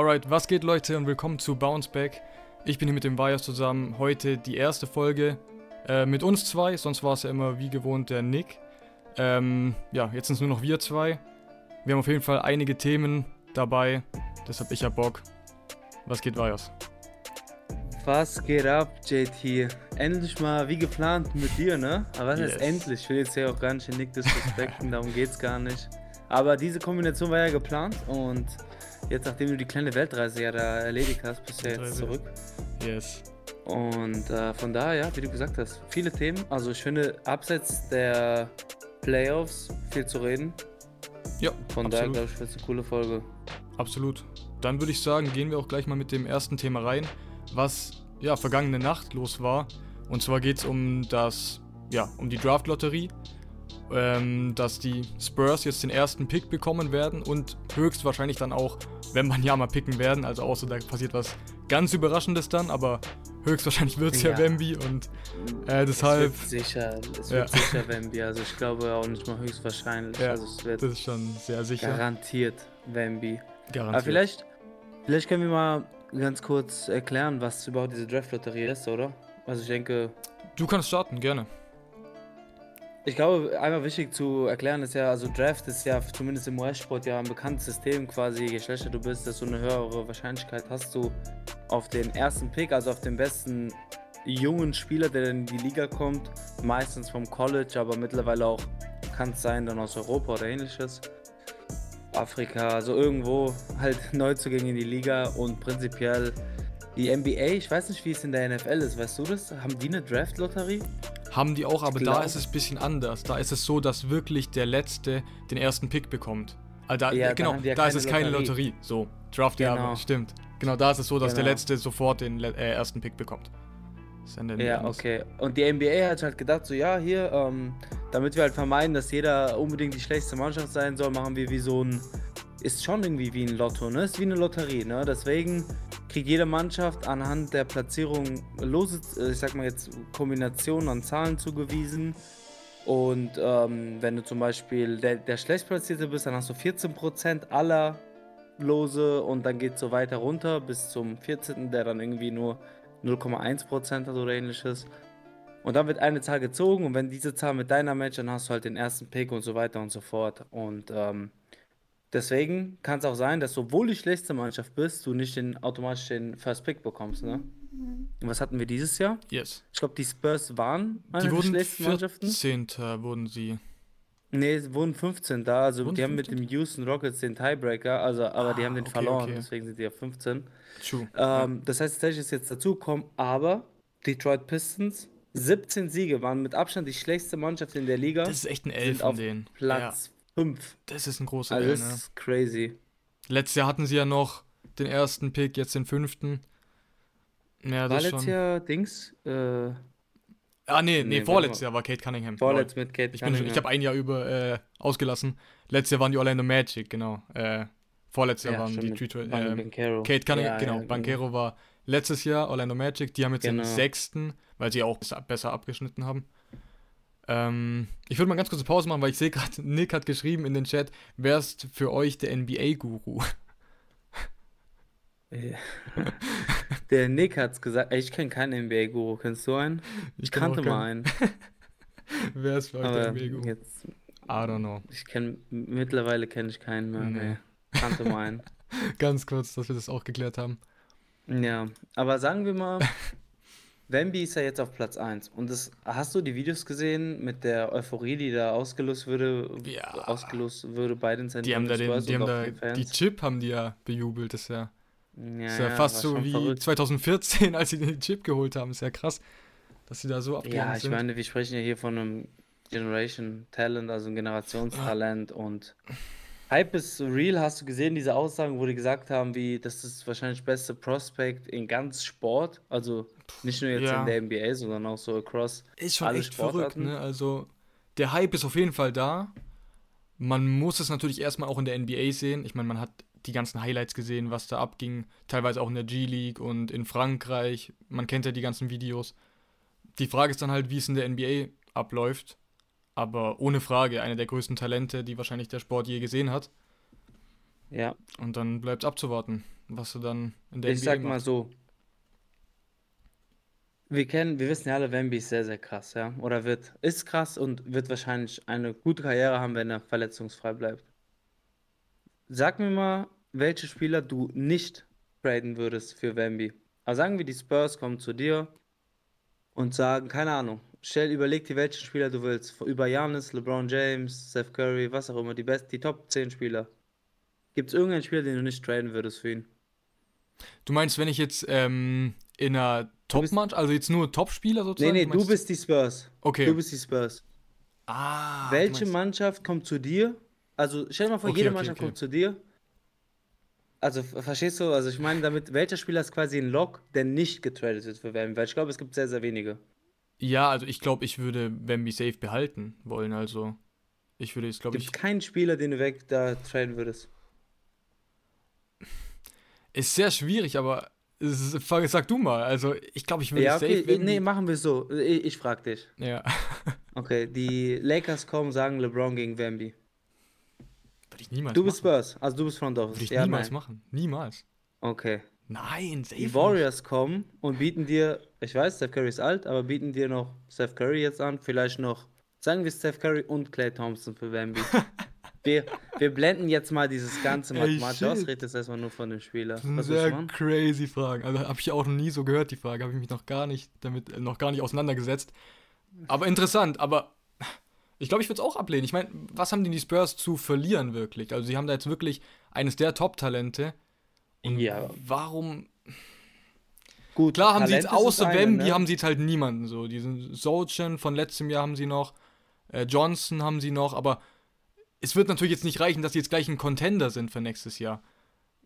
Alright, was geht Leute und willkommen zu Bounce Back. Ich bin hier mit dem Bias zusammen. Heute die erste Folge äh, mit uns zwei, sonst war es ja immer wie gewohnt der Nick. Ähm, ja, jetzt sind es nur noch wir zwei. Wir haben auf jeden Fall einige Themen dabei, deshalb ich hab Bock. Was geht Bias? Was geht ab, JT? Endlich mal wie geplant mit dir, ne? Aber was Yes. heißt endlich? Ich will jetzt hier auch gar nicht den Nick disrespekten, darum geht's gar nicht. Aber diese Kombination war ja geplant und jetzt, nachdem du die kleine Weltreise ja da erledigt hast, bist du ja jetzt zurück. Yes. Und äh, von daher, ja, wie du gesagt hast, viele Themen. Also ich finde, abseits der Playoffs viel zu reden. Ja, Von daher, absolut. glaube ich, wird es eine coole Folge. Absolut. Dann würde ich sagen, gehen wir auch gleich mal mit dem ersten Thema rein, was ja vergangene Nacht los war. Und zwar geht es um das, ja, um die Draft-Lotterie. Ähm, dass die Spurs jetzt den ersten Pick bekommen werden und höchstwahrscheinlich dann auch, wenn man ja mal picken werden, also außer da passiert was ganz Überraschendes dann, aber höchstwahrscheinlich wird es ja. Ja. Wemby und äh, Es deshalb, wird sicher, es Ja. wird sicher Wemby. Also ich glaube auch nicht mal höchstwahrscheinlich. Ja, also es wird das ist schon sehr sicher. garantiert Wemby. Garantiert. Aber vielleicht, vielleicht können wir mal ganz kurz erklären, was überhaupt diese Draft-Lotterie ist, oder? Also ich denke, Du kannst starten, gerne. Ich glaube, einmal wichtig zu erklären ist ja, also Draft ist ja zumindest im US-Sport ja ein bekanntes System quasi, je schlechter du bist, desto eine höhere Wahrscheinlichkeit hast du auf den ersten Pick, also auf den besten jungen Spieler, der in die Liga kommt, meistens vom College, aber mittlerweile auch kann es sein, dann aus Europa oder ähnliches. Afrika, also irgendwo halt Neuzugänge in die Liga und prinzipiell die NBA, ich weiß nicht, wie es in der NFL ist, weißt du das? Haben die eine Draft-Lotterie? Haben die auch, aber da ist es ein bisschen anders. Da ist es so, dass wirklich der Letzte den ersten Pick bekommt. Also da, Ja, da genau, ja da ist es keine Lotterie. Lotterie. So, Draft ja, Genau. aber stimmt. Genau, da ist es so, dass der Genau. Letzte sofort den äh, ersten Pick bekommt. Der- Ja, anders. okay. Und die NBA hat halt gedacht, so ja, hier, ähm, damit wir halt vermeiden, dass jeder unbedingt die schlechteste Mannschaft sein soll, machen wir wie so ein, ist schon irgendwie wie ein Lotto, ne? Ist wie eine Lotterie, ne? Deswegen kriegt jede Mannschaft anhand der Platzierung lose, äh, ich sag mal jetzt, Kombinationen an Zahlen zugewiesen. Und ähm, wenn du zum Beispiel der, der schlechtplatzierte bist, dann hast du 14% aller Lose und dann geht es so weiter runter bis zum 14., der dann irgendwie nur 0,1% hat oder ähnliches. Und dann wird eine Zahl gezogen und wenn diese Zahl mit deiner matcht, dann hast du halt den ersten Pick und so weiter und so fort. Und ähm, deswegen kann es auch sein, dass obwohl du die schlechteste Mannschaft bist, du nicht den, automatisch den First Pick bekommst, ne? Und was hatten wir dieses Jahr? Yes. Ich glaube, die Spurs waren eine Die der schlechtesten Mannschaften. 14. wurden sie. Nee, wurden 15 da. Also Wurden die haben mit 15? dem Houston Rockets den Tiebreaker, also aber die Ah, haben den okay, verloren, okay. deswegen sind die auf 15. True. Ähm, das heißt, tatsächlich ist jetzt dazugekommen, aber Detroit Pistons, 17 Siege, waren mit Abstand die schlechteste Mannschaft in der Liga. Das ist echt ein Elf von auf denen. Platz 5. Ja, das ist ein großer Also das ne? ist crazy. Letztes Jahr hatten sie ja noch den ersten Pick, jetzt den fünften. Ja, War das ist letztes. Jahr Dings? Äh, Ah, nee, nee, Nee, vorletztes. Jahr war Kate Cunningham. vorletzt mit Kate Ich, bin schon- ich Cunningham. habe ein Jahr über äh, ausgelassen. Letztes Jahr waren die Orlando Magic, genau. Äh, vorletztes Jahr Ja, waren die Ban- ähm. Kate Cunningham, Ja, genau. ja, Banquero war letztes Jahr Orlando Magic. Die haben jetzt den Genau. sechsten, weil sie auch besser abgeschnitten haben. Ähm, ich würde mal ganz kurz eine Pause machen, weil ich sehe gerade, Nick hat geschrieben in den Chat, wer ist für euch der NBA-Guru? Ja. Der Nick hat's gesagt. Ey, Ich kenne keinen NBA-Guru. Kennst du einen? Ich auch kannte mal einen. Wer ist für euch der NBA-Guru? I don't know. ich kenne, mittlerweile kenne ich keinen mehr. Nee. Nee. Kannte mal einen. Ganz kurz, dass wir das auch geklärt haben. Ja, aber sagen wir mal, Wemby ist ja jetzt auf Platz 1. Und das, hast du die Videos gesehen mit der Euphorie, die da ausgelost würde, Ja. ausgelost würde bei den San Die haben da, den, die, haben da die? Chip haben die ja bejubelt, das ist ja, Ja, ist ja, ja, fast so wie verrückt. 2014, als sie den Chip geholt haben. Ist ja krass, dass sie da so abgegangen Ja, ich sind. meine, wir sprechen ja hier von einem Generation Talent, also ein Generationstalent und Hype ist real. Hast du gesehen, diese Aussagen, wo die gesagt haben, wie das ist wahrscheinlich beste Prospect in ganz Sport, also nicht nur jetzt Ja. in der NBA, sondern auch so across Ist schon alle echt verrückt, ne? Also, der Hype ist auf jeden Fall da. Man muss es natürlich erstmal auch in der NBA sehen. Ich meine, man hat die ganzen Highlights gesehen, was da abging. Teilweise auch in der G-League und in Frankreich. Man kennt ja die ganzen Videos. Die Frage ist dann halt, wie es in der NBA abläuft. Aber ohne Frage einer der größten Talente, die wahrscheinlich der Sport je gesehen hat. Ja, Und dann bleibt es abzuwarten. was du dann in der Ich NBA sag mal so. Wir kennen, wir wissen ja alle, Wemby ist sehr, sehr krass, ja. Oder wird, ist krass und wird wahrscheinlich eine gute Karriere haben, wenn er verletzungsfrei bleibt. Sag mir mal, welche Spieler du nicht traden würdest für Wemby. Also sagen wir, die Spurs kommen zu dir und sagen, keine Ahnung, stell, überleg dir, welchen Spieler du willst. Über Giannis, LeBron James, Steph Curry, was auch immer, die best, die Top 10 Spieler. Gibt es irgendeinen Spieler, den du nicht traden würdest für ihn? Du meinst, wenn ich jetzt ähm, in einer Du Top-Match, also jetzt nur Top-Spieler Nee, sozusagen? nee, du meinst- bist die Spurs. Okay. Du bist die Spurs. ah, du Welche Mannschaft kommt zu dir? Also stell dir mal vor, Okay, jede okay, Mannschaft okay. kommt zu dir. Also ver- verstehst du? Also ich meine damit, welcher Spieler ist quasi ein Lock, der nicht getradet wird für Wemby? Weil ich glaube, es gibt sehr, sehr wenige. Ja, also ich glaube, ich würde Wemby safe behalten wollen. Also ich würde jetzt, glaube Gibt ich, es keinen Spieler, den du weg da traden würdest? ist sehr schwierig, aber es sag du mal. Also ich glaube, ich würde Ja, okay, safe Wemby. nee, machen wir so. Ich, ich frag dich. ja, Okay, die Lakers kommen, sagen LeBron gegen Wemby. würde ich niemals Du bist machen. Spurs, also du bist Front Office. Würde ich ja, niemals nein. machen. Niemals. Okay. Nein, safe Die nicht. Warriors kommen und bieten dir, ich weiß, Steph Curry ist alt, aber bieten dir noch Steph Curry jetzt an, vielleicht noch, sagen wir Steph Curry und Clay Thompson für Wemby. wir, wir blenden jetzt mal dieses ganze mathematische aus, shit. red jetzt erstmal nur von dem Spieler. Das sind Was sehr crazy Fragen. Also habe ich auch noch nie so gehört, die Frage. Habe ich mich noch gar nicht damit, äh, noch gar nicht auseinandergesetzt. Aber interessant, aber ich glaube, ich würde es auch ablehnen. Ich meine, was haben denn die Spurs zu verlieren wirklich? Also sie haben da jetzt wirklich eines der Top-Talente. Und Ja. warum? Gut, Klar haben sie Talent jetzt ist das außer eine, Wemby ne? haben sie jetzt halt niemanden so. Diesen Sochen von letztem Jahr haben sie noch. Äh, Johnson haben sie noch, aber es wird natürlich jetzt nicht reichen, dass sie jetzt gleich ein Contender sind für nächstes Jahr.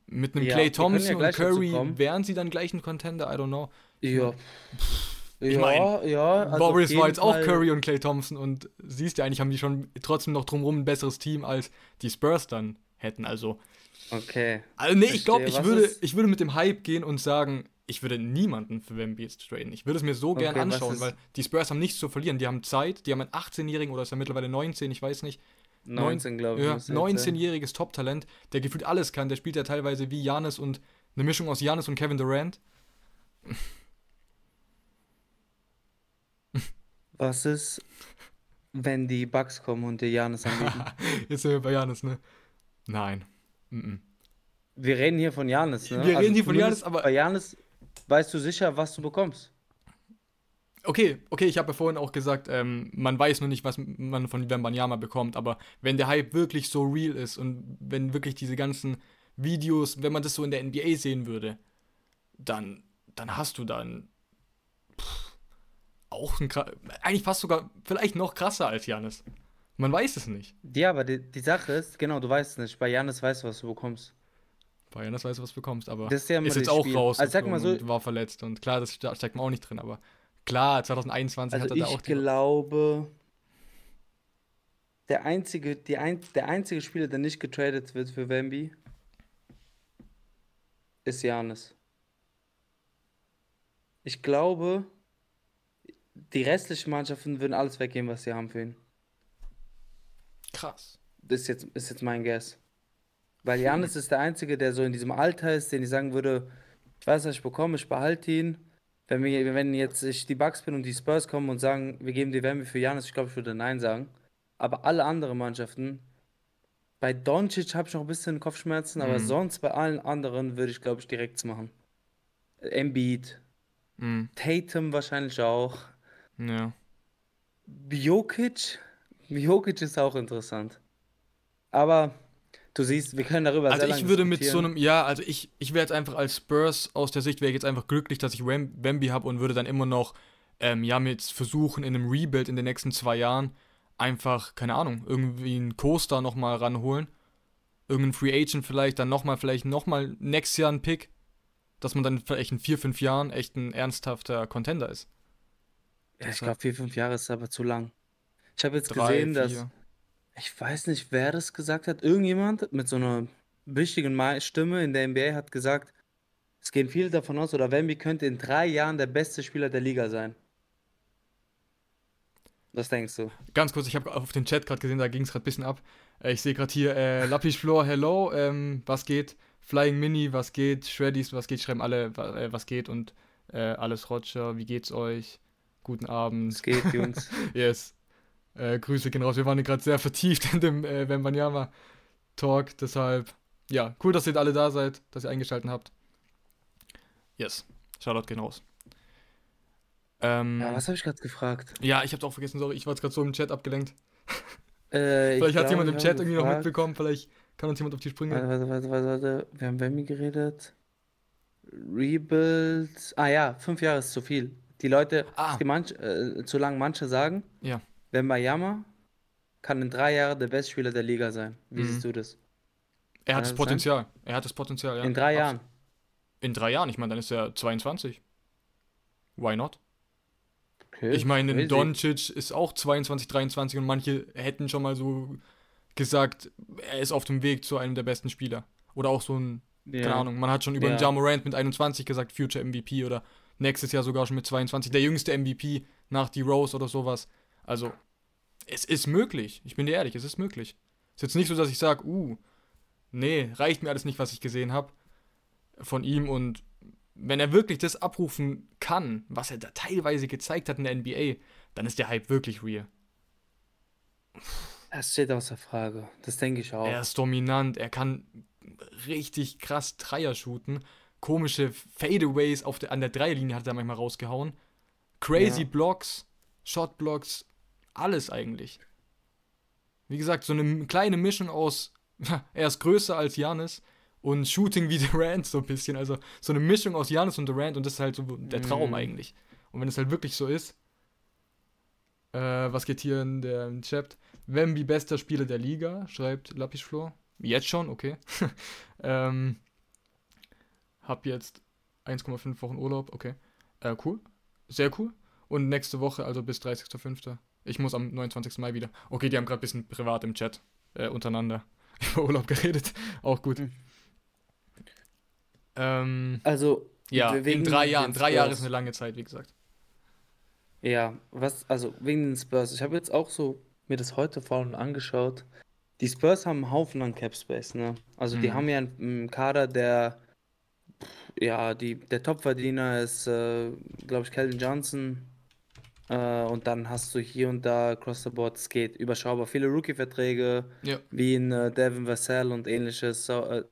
Mit einem Ja, Clay können ja Thompson und Curry wären sie dann gleich ein Contender? I don't know. Ja. Ich ja, mein, ja, also Boris war jetzt auch Curry und Clay Thompson und siehst ja eigentlich, haben die schon trotzdem noch drumherum ein besseres Team, als die Spurs dann hätten. Also, Okay. also nee, ich glaube, ich Was würde, ich würde mit dem Hype gehen und sagen, ich würde niemanden für Wemby jetzt traden. Ich würde es mir so gern Okay, was anschauen, weil die Spurs haben nichts zu verlieren. Die haben Zeit, die haben einen 18-Jährigen oder ist er mittlerweile 19, ich weiß nicht. 19, glaube ich. Ja, müsste jetzt sein. 19-jähriges Top-Talent, der gefühlt alles kann. Der spielt ja teilweise wie Janis und eine Mischung aus Janis und Kevin Durant. Was ist, wenn die Bucks kommen und dir Janis anbieten? Jetzt sind wir bei Janis, ne? Nein. Mm -mm. Wir reden hier von Janis, ne? Wir reden hier von Giannis, aber- Bei Janis weißt du sicher, was du bekommst. Okay, okay, ich habe ja vorhin auch gesagt, ähm, man weiß nur nicht, was man von Wembanyama bekommt, aber wenn der Hype wirklich so real ist und wenn wirklich diese ganzen Videos, wenn man das so in der NBA sehen würde, dann, dann hast du dann pff, auch ein eigentlich fast sogar vielleicht noch krasser als Janis. Man weiß es nicht. Ja, aber die, die Sache ist, genau, du weißt es nicht. Bei Janis weißt du, was du bekommst. Bei Janis weißt du, was du bekommst, aber Das ist ja ist jetzt auch Spiel. raus Also sag mal so- und war verletzt und klar, das ste- steckt man auch nicht drin, aber klar, 2021 Also hat er da ich auch die glaube, der einzige, die ein, der einzige Spieler, der nicht getradet wird für Wemby, ist Janis. Ich glaube, die restlichen Mannschaften würden alles weggeben, was sie haben für ihn. krass. Das ist jetzt, ist jetzt mein Guess. Weil Janis ist der Einzige, der so in diesem Alter ist, den ich sagen würde, ich weiß, was ich bekomme, ich behalte ihn. Wenn, wir, wenn jetzt ich die Bucks bin und die Spurs kommen und sagen, wir geben die Wärme für Janis, ich glaube, ich würde Nein sagen. Aber alle anderen Mannschaften, bei Doncic habe ich noch ein bisschen Kopfschmerzen, aber Mhm. sonst bei allen anderen würde ich, glaube ich, direkt machen. Embiid, Mhm. Tatum wahrscheinlich auch. Ja. Jokic? Jokic ist auch interessant. Aber du siehst, wir können darüber Also ich würde mit so einem, ja, also ich, ich wäre jetzt einfach als Spurs aus der Sicht, wäre ich jetzt einfach glücklich, dass ich Wem- Wemby habe und würde dann immer noch, ähm, ja, mir jetzt versuchen, in einem Rebuild in den nächsten zwei Jahren einfach, keine Ahnung, irgendwie einen Coaster nochmal ranholen. Irgendeinen Free Agent vielleicht, dann nochmal, vielleicht nochmal nächstes Jahr einen Pick, dass man dann vielleicht in vier, fünf Jahren echt ein ernsthafter Contender ist. Ja, ich glaube, vier, fünf Jahre ist aber zu lang. Ich habe jetzt Drei, gesehen, dass, vier. Ich weiß nicht, wer das gesagt hat, irgendjemand mit so einer wichtigen Ma- Stimme in der NBA hat gesagt, es gehen viele davon aus, oder Wemby könnte in drei Jahren der beste Spieler der Liga sein. Was denkst du? Ganz kurz, ich habe auf den Chat gerade gesehen, da ging es gerade ein bisschen ab. Äh, ich sehe gerade hier, äh, Lapis Flor, hello, ähm, was geht? Flying Mini, was geht? Shreddies, was geht? Schreiben alle, äh, was geht und äh, alles Roger, wie geht's euch? Guten Abend. Es geht, Jungs. yes. Äh, Grüße gehen raus. Wir waren gerade sehr vertieft in dem äh, Wembanyama Talk, deshalb ja, cool, dass ihr alle da seid, dass ihr eingeschaltet habt. Yes. Shoutout gehen raus. Ähm, ja, was habe ich gerade gefragt? Ja, ich habe auch vergessen, sorry, ich war jetzt gerade so im Chat abgelenkt. Äh, vielleicht hat jemand im Chat irgendwie gefragt. noch mitbekommen, vielleicht kann uns jemand auf die Sprünge. Warte, warte, warte, warte. Wir haben Wemmy geredet. Rebuild. Ah ja, fünf Jahre ist zu viel. Die Leute, ah. manch, äh, zu lang manche sagen, ja. Wembayama kann in drei Jahren der beste Spieler der Liga sein. Wie mhm. siehst du das? Er hat das Potenzial. Sein? Er hat das Potenzial, ja. In drei Jahren. In drei Jahren, ich meine, dann ist er 22. Why not? Okay, ich meine, Doncic ist auch 22, 23 und manche hätten schon mal so gesagt, er ist auf dem Weg zu einem der besten Spieler. Oder auch so ein, ja. keine Ahnung, man hat schon über ja. einen Morant mit 21 gesagt, Future MVP oder nächstes Jahr sogar schon mit 22, der jüngste MVP nach die Rose oder sowas. Also, es ist möglich. Ich bin dir ehrlich, es ist möglich. Es ist jetzt nicht so, dass ich sage, uh, nee, reicht mir alles nicht, was ich gesehen habe von ihm und wenn er wirklich das abrufen kann, was er da teilweise gezeigt hat in der NBA, dann ist der Hype wirklich real. Das steht außer Frage. Das denke ich auch. Er ist dominant. Er kann richtig krass Dreier shooten. Komische Fadeaways auf der, an der Dreierlinie hat er manchmal rausgehauen. Crazy ja. Blocks, Shotblocks, alles eigentlich. Wie gesagt, so eine kleine Mischung aus, er ist größer als Janis und Shooting wie Durant so ein bisschen. Also so eine Mischung aus Janis und Durant und das ist halt so der Traum mm. eigentlich. Und wenn es halt wirklich so ist, äh, was geht hier in der im Chat? Wemby bester Spieler der Liga, schreibt Lapischflor. Jetzt schon, okay. ähm, hab jetzt 1,5 Wochen Urlaub, okay. Äh, cool. Sehr cool. Und nächste Woche, also bis 30.05. Ich muss am 29. Mai wieder. Okay, die haben gerade ein bisschen privat im Chat äh, untereinander über Urlaub geredet. Auch gut. Mhm. Ähm, also, ja, in drei Jahren. Drei Jahre ist eine lange Zeit, wie gesagt. Ja, was, also wegen den Spurs. Ich habe jetzt auch so mir das heute vor allem angeschaut. Die Spurs haben einen Haufen an Cap Space, ne? Also, mhm. die haben ja einen, einen Kader, der, ja, die, der Topverdiener ist, äh, glaube ich, Calvin Johnson. Äh, und dann hast du hier und da across the board, es geht überschaubar. Viele Rookie-Verträge, ja. wie in äh, Devin Vassell und ähnliches. So, äh,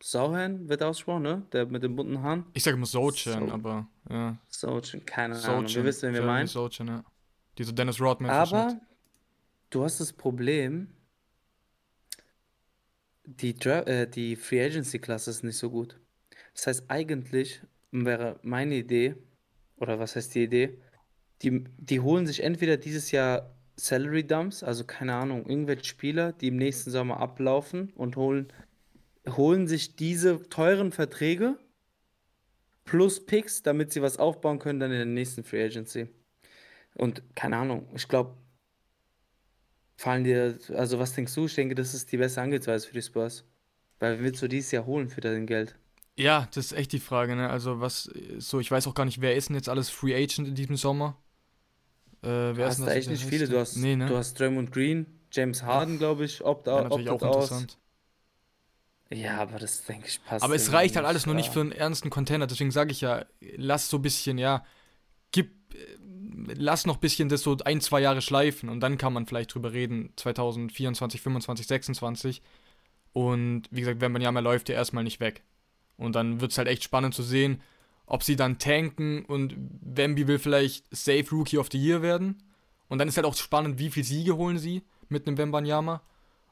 Sauhan wird ausgesprochen, ne? Der mit den bunten Haaren. Ich sage immer Sochan, so. aber ja. Sochan, keine Sochan. Ahnung. Wir wissen, wen wir meinen. Sochan, ja. Diese Dennis Rodman. Aber du hast das Problem, die, Dra äh, die Free Agency Klasse ist nicht so gut. Das heißt, eigentlich wäre meine Idee, oder was heißt die Idee, die, die holen sich entweder dieses Jahr Salary Dumps, also keine Ahnung, irgendwelche Spieler, die im nächsten Sommer ablaufen und holen holen sich diese teuren Verträge plus Picks, damit sie was aufbauen können dann in der nächsten Free Agency. Und keine Ahnung, ich glaube, fallen dir, also was denkst du? Ich denke, das ist die beste Angehensweise für die Spurs. Weil willst du dieses Jahr holen für dein Geld? Ja, das ist echt die Frage, ne? Also was, so, ich weiß auch gar nicht, wer ist denn jetzt alles Free Agent in diesem Sommer? Äh, wer hast ist denn da echt nicht viele. Du hast, nee, ne? du hast Draymond Green, James Harden, glaube ich, opt, ja, natürlich auch aus. interessant. Ja, aber das denke ich passt. Aber es reicht halt alles ja. nur nicht für einen ernsten Container. Deswegen sage ich ja, lass so ein bisschen, ja, gib, lass noch ein bisschen das so ein, zwei Jahre schleifen und dann kann man vielleicht drüber reden, 2024, 25, 26. Und wie gesagt, wenn man ja mal läuft, der erstmal nicht weg. Und dann wird es halt echt spannend zu sehen, ob sie dann tanken und Wemby will vielleicht Safe Rookie of the Year werden. Und dann ist halt auch spannend, wie viel Siege holen sie mit einem Wembanyama.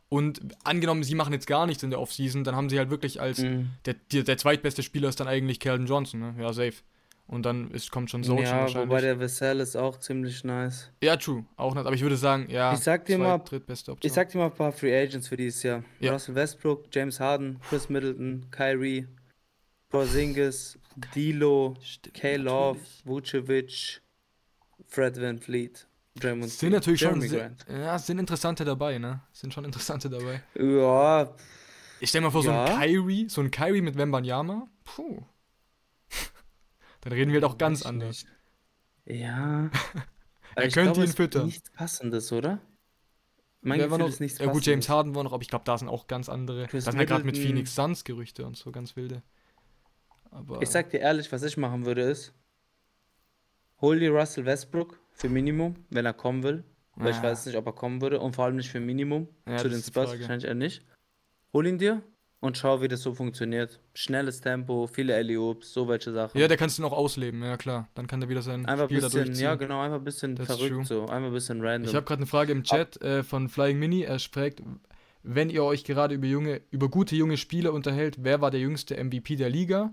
Und angenommen, sie machen jetzt gar nichts in der Offseason, dann haben sie halt wirklich als mhm. der, der, der, zweitbeste Spieler ist dann eigentlich Calvin Johnson, ne? Ja, safe. Und dann ist, kommt schon so Ja, wobei der Vassell ist auch ziemlich nice. Ja, true. Auch nice. Aber ich würde sagen, ja, ich sag dir mal, Ich sag dir mal ein paar Free Agents für dieses Jahr. Ja. Russell Westbrook, James Harden, Chris Middleton, Kyrie, Porzingis, Dilo, K. Love, Vucevic, Fred Van Fleet. Draymond sind natürlich Jeremy schon Grant. ja, sind interessante dabei, ne? Sind schon interessante dabei. Ja. Ich stell mal vor, ja. so ein Kyrie, so ein Kyrie mit Wembanyama, puh. Dann reden wir halt auch ganz anders. Ja. er könnte ihn füttern. Nichts passendes, oder? Mein Wer Gefühl noch? ist nichts ja, gut, James. Harden war noch, aber ich glaube, da sind auch ganz andere. Chris da sind ja gerade mit. Phoenix Suns Gerüchte und so, ganz wilde. Aber Ich sag dir ehrlich, was ich machen würde ist, hol dir Russell Westbrook für Minimum, wenn er kommen will. Weil ich Ah. weiß nicht, ob er kommen würde und vor allem nicht für Minimum. Ja, zu den Spurs wahrscheinlich eher nicht. Hol ihn dir und schau, wie das so funktioniert. Schnelles Tempo, viele Alley-Oops, so welche Sachen. ja, der kannst du noch ausleben, ja klar. Dann kann der wieder sein einfach ein Spiel bisschen, ja genau, einfach ein bisschen ist verrückt true. so, einfach ein bisschen random. Ich habe gerade eine Frage im Chat äh, von Flying Mini. Er fragt, wenn ihr euch gerade über junge, über gute junge Spieler unterhält, wer war der jüngste MVP der Liga?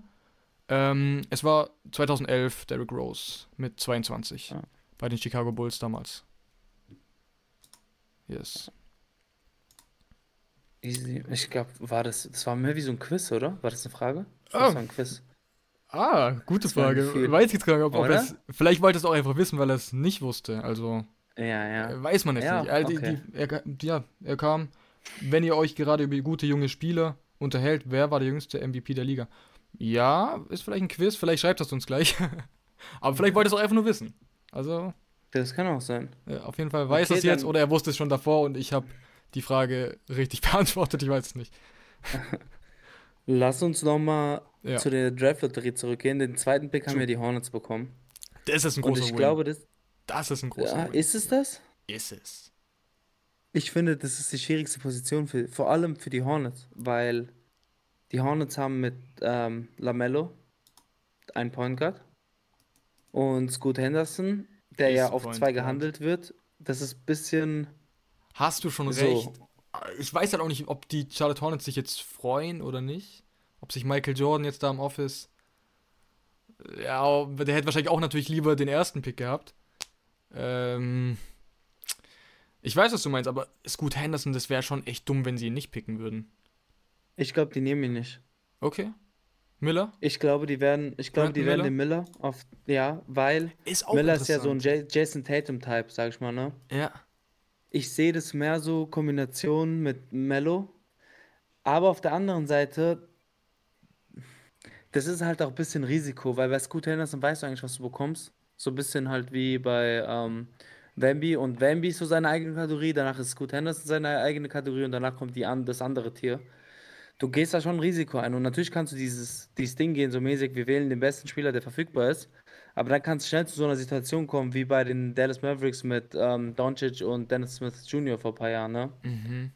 Ähm, es war 2011 Derrick Rose mit 22 Ja. bei den Chicago Bulls damals. Yes. Ich glaube, war das, das war mehr wie so ein Quiz, oder? War das eine Frage? Oh. Das war ein Quiz. Ah, gute Frage. Weiß jetzt gar nicht, ob, ob es. Vielleicht wollte es auch einfach wissen, weil er es nicht wusste. Also Ja, ja. äh, weiß man jetzt Ja, nicht. Er, die, okay. die, er, ja, er kam. Wenn ihr euch gerade über gute junge Spieler unterhält, wer war der jüngste MVP der Liga? Ja, ist vielleicht ein Quiz. Vielleicht schreibt das uns gleich. Aber vielleicht wollte es auch einfach nur wissen. Also Das kann auch sein. äh, auf jeden Fall weiß Okay, es jetzt oder er wusste es schon davor und ich habe die Frage richtig beantwortet. Ich weiß es nicht. Lass uns nochmal Ja. zu der Draft-Lotterie zurückgehen. Den zweiten Pick haben ja die Hornets bekommen. Das ist ein Und großer ich Win. glaube, das. das ist ein großer Ja, Win. ist es das? Ist es. Ich finde, das ist die schwierigste Position für, vor allem für die Hornets, weil die Hornets haben mit ähm, Lamello einen Point Guard und Scoot Henderson, der Ist ja auf Point zwei Guard. gehandelt wird. Das ist ein bisschen Hast du schon so. recht. Ich weiß halt auch nicht, ob die Charlotte Hornets sich jetzt freuen oder nicht. Ob sich Michael Jordan jetzt da im Office. Ja, der hätte wahrscheinlich auch natürlich lieber den ersten Pick gehabt. Ähm. Ich weiß, was du meinst, aber Scoot Henderson, das wäre schon echt dumm, wenn sie ihn nicht picken würden. Ich glaube, die nehmen ihn nicht. Okay. Miller? Ich glaube, die werden, ich glaube, die Brandon werden Miller? den Miller auf, ja, weil Ist Miller ist ja so ein. Ja- Jason Tatum-Type, sag ich mal, ne? Ja. Ich sehe das mehr so Kombination mit Mello. Aber auf der anderen Seite, das ist halt auch ein bisschen Risiko, weil bei Scoot Henderson weißt du eigentlich, was du bekommst. So ein bisschen halt wie bei ähm, Wemby. Und Wemby ist so seine eigene Kategorie, danach ist Scoot Henderson seine eigene Kategorie und danach kommt die an, das andere Tier. Du gehst da schon ein Risiko ein. Und natürlich kannst du dieses, dieses Ding gehen, so mäßig, wir wählen den besten Spieler, der verfügbar ist. Aber dann kann es schnell zu so einer Situation kommen, wie bei den Dallas Mavericks mit ähm, Doncic und Dennis Smith Jr. vor ein paar Jahren, ne? Mhm.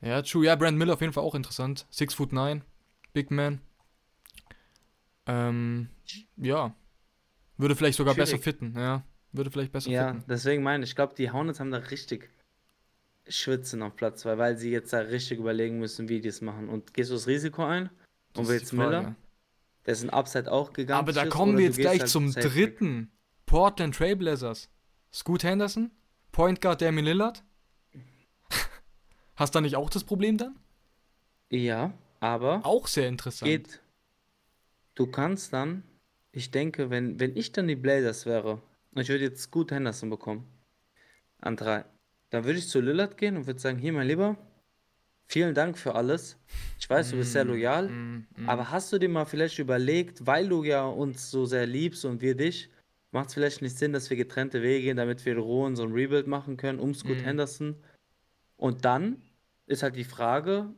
Ja, true. Ja, Brand Miller auf jeden Fall auch interessant. Six foot nine, Big Man. Ähm, ja. Würde vielleicht sogar besser Schwierig. fitten, ja. Würde vielleicht besser Ja, fitten. deswegen meine ich, ich glaube, die Hornets haben da richtig Schwitzen auf Platz 2, weil sie jetzt da richtig überlegen müssen, wie die es machen. Und gehst du das Risiko ein? Und willst. Miller? Der ist ein Upside auch gegangen. Aber da kommen wir jetzt gleich zum dritten. Portland Trailblazers. Scoot Henderson, Point Guard Damian Lillard. Hast du da nicht auch das Problem dann? Ja, aber Auch sehr interessant. geht. Du kannst dann, ich denke, wenn, wenn ich dann die Blazers wäre, und ich würde jetzt Scoot Henderson bekommen, an drei, dann würde ich zu Lillard gehen und würde sagen, hier mein Lieber, vielen Dank für alles. Ich weiß, du bist sehr loyal, Mm, mm. aber hast du dir mal vielleicht überlegt, weil du ja uns so sehr liebst und wir dich, macht es vielleicht nicht Sinn, dass wir getrennte Wege gehen, damit wir in Ruhe so ein Rebuild machen können, um Scoot Mhm. Henderson. Und dann ist halt die Frage,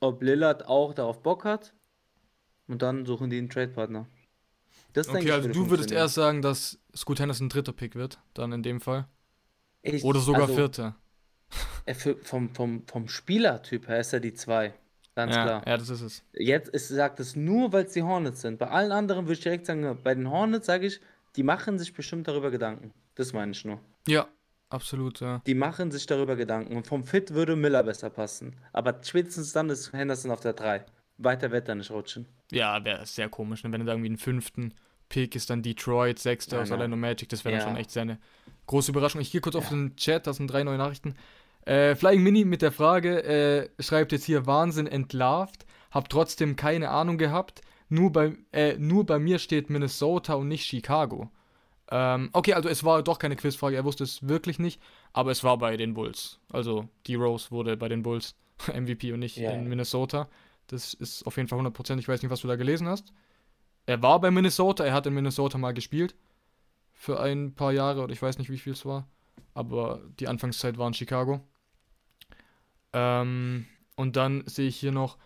ob Lillard auch darauf Bock hat. Und dann suchen die einen Trade-Partner. Das denke Okay, ich, also du würdest erst sagen, dass Scoot Henderson dritter Pick wird, dann in dem Fall. Ich- Oder sogar also, vierter. er für, vom, vom, vom Spielertyp her ist er die zwei. Ganz Ja, klar. ja, das ist es. Jetzt ist, sagt es nur, weil es die Hornets sind. Bei allen anderen würde ich direkt sagen, bei den Hornets sage ich, die machen sich bestimmt darüber Gedanken. Das meine ich nur. Ja, absolut, ja. Die machen sich darüber Gedanken. Und vom Fit würde Miller besser passen. Aber spätestens dann ist Henderson auf der 3. Weiter wird er nicht rutschen. Ja, wäre sehr komisch, ne? wenn du da irgendwie einen fünften Pick ist, dann Detroit, sechster Ja, aus nein. Orlando Magic, das wäre dann Ja. schon echt sehr eine große Überraschung. Ich gehe kurz auf Ja. den Chat, das sind drei neue Nachrichten. Äh, Flying Mini mit der Frage, äh, schreibt jetzt hier Wahnsinn entlarvt, hab trotzdem keine Ahnung gehabt, nur bei, äh, nur bei mir steht Minnesota und nicht Chicago. Ähm, okay, also es war doch keine Quizfrage, er wusste es wirklich nicht, aber es war bei den Bulls. Also die Rose wurde bei den Bulls MVP und nicht Ja. in Minnesota. Das ist auf jeden Fall 100%. Ich weiß nicht, was du da gelesen hast. Er war bei Minnesota, er hat in Minnesota mal gespielt. Für ein paar Jahre oder ich weiß nicht, wie viel es war. Aber die Anfangszeit war in Chicago. Ähm, und dann sehe ich hier noch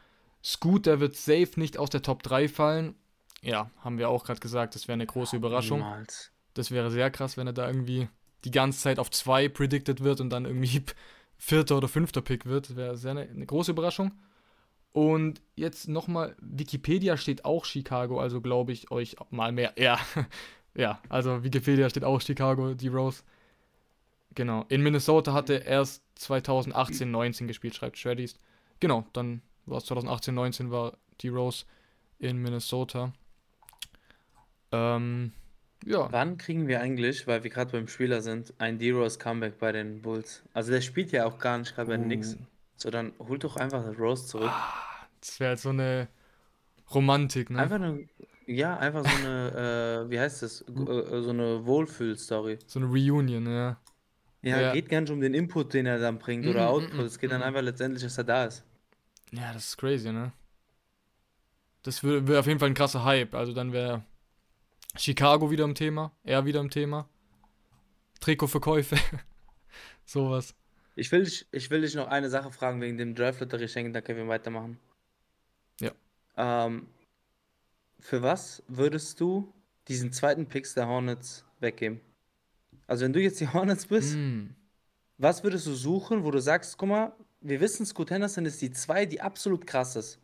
Scoot, der wird safe nicht aus der Top 3 fallen. Ja, haben wir auch gerade gesagt, das wäre eine große Überraschung. Niemals. Das wäre sehr krass, wenn er da irgendwie die ganze Zeit auf 2 predicted wird und dann irgendwie vierter oder fünfter Pick wird. Das wäre sehr eine, eine große Überraschung. Und jetzt nochmal, Wikipedia steht auch Chicago, also glaube ich euch mal mehr. Ja, ja, also Wikipedia steht auch Chicago, die Rose. Genau. In Minnesota hat er erst 2018, 19 gespielt, schreibt Shreddies. Genau, dann war es 2018, 19 war die Rose in Minnesota. Ähm, ja. Wann kriegen wir eigentlich, weil wir gerade beim Spieler sind, ein D-Rose Comeback bei den Bulls? Also der spielt ja auch gar nicht gerade bei den Knicks. Uh. So, dann holt doch einfach Rose zurück. Das wäre halt so eine Romantik, ne? Einfach eine, ja, einfach so eine, äh, wie heißt das? G- äh, so eine Wohlfühl-Story. So eine Reunion, ja. Ja, Ja. geht gar nicht um den Input, den er dann bringt Mhm, oder mhm, Output. mhm, Es geht dann mhm. einfach letztendlich, dass er da ist. Ja, das ist crazy, ne? Das wäre wär auf jeden Fall ein krasser Hype. Also dann wäre Chicago wieder im Thema, er wieder im Thema. Trikotverkäufe, sowas. Ich will, dich, ich will dich noch eine Sache fragen wegen dem Draft-Lotterie schenken, dann können wir weitermachen. Ja. Ähm, für was würdest du diesen zweiten Picks der Hornets weggeben? Also wenn du jetzt die Hornets bist, Mm. was würdest du suchen, wo du sagst, guck mal, wir wissen, Scoot Henderson ist die zwei, die absolut krass ist.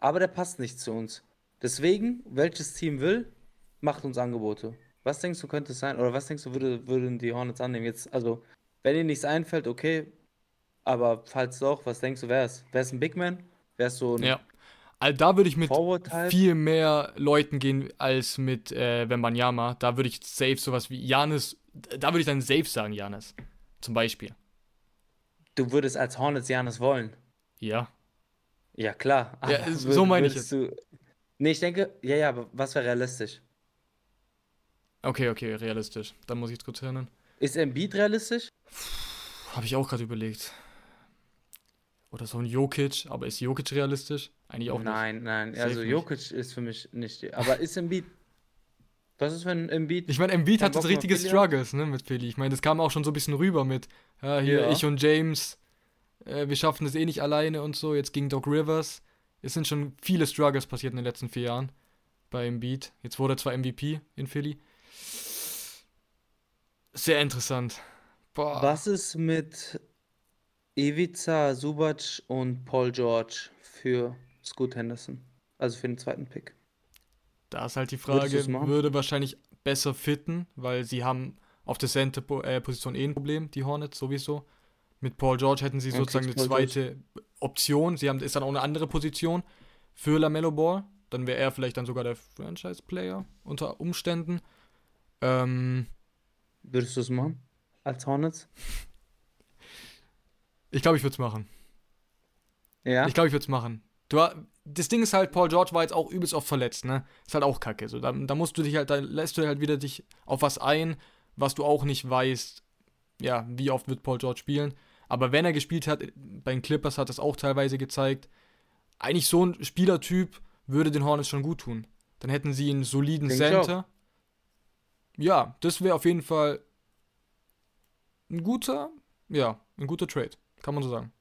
Aber der passt nicht zu uns. Deswegen, welches Team will, macht uns Angebote. Was denkst du, könnte es sein? Oder was denkst du, würde, würden die Hornets annehmen? Jetzt, also, wenn dir nichts einfällt, okay. Aber falls doch, was denkst du, wer es? Wer ist ein Big Man? Wer ist so ein Ja. Also da würde ich mit Forward-Type? viel mehr Leuten gehen als mit äh, Wembanyama. Da würde ich safe sowas wie Janis, da würde ich dann safe sagen, Janis. Zum Beispiel. Du würdest als Hornets Janis wollen. Ja. Ja, klar. Ja, Aber so würd- meine ich würdest Du... Nee, ich denke, ja, ja, aber was wäre realistisch? Okay, okay, realistisch. Da muss ich jetzt kurz erinnern. Ist Embiid realistisch? Habe ich auch gerade überlegt. Oder so ein Jokic, aber ist Jokic realistisch? Eigentlich auch Nein, nein, Safe also nicht. Jokic ist für mich nicht. Aber ist Embiid. Was ist, wenn Embiid. nicht. Ich meine, Embiid hat Bock richtige? Struggles, ne, mit Philly. Ich meine, das kam auch schon so ein bisschen rüber mit, ja, hier, Ja. ich und James, äh, wir schaffen das eh nicht alleine und so. Jetzt ging Doc Rivers. Es sind schon viele Struggles passiert in den letzten vier Jahren bei Embiid. Jetzt wurde er zwar MVP in Philly. Sehr interessant. Boah. Was ist mit Ivica, Subac und Paul George für Scoot Henderson? Also für den zweiten Pick. Da ist halt die Frage, würde wahrscheinlich besser fitten, weil sie haben auf der Center-Position eh ein Problem, die Hornets sowieso. Mit Paul George hätten sie Okay, sozusagen eine Paul George. zweite Option. Sie haben ist dann auch eine andere Position für LaMelo Ball. Dann wäre er vielleicht dann sogar der Franchise-Player unter Umständen. Ähm, Würdest du es machen? Als Hornets? ich glaube, ich würde es machen. Ja. Ich glaube, ich würde es machen. Du, das Ding ist halt, Paul George war jetzt auch übelst oft verletzt, ne? Ist halt auch kacke. So, da, da musst du dich halt, da lässt du halt wieder dich auf was ein, was du auch nicht weißt, ja, wie oft wird Paul George spielen. Aber wenn er gespielt hat, bei den Clippers hat das auch teilweise gezeigt, eigentlich so ein Spielertyp würde den Hornets schon gut tun. Dann hätten sie einen soliden Denk. Center. Ja, das wäre auf jeden Fall ein guter, ja, ein guter Trade, kann man so sagen.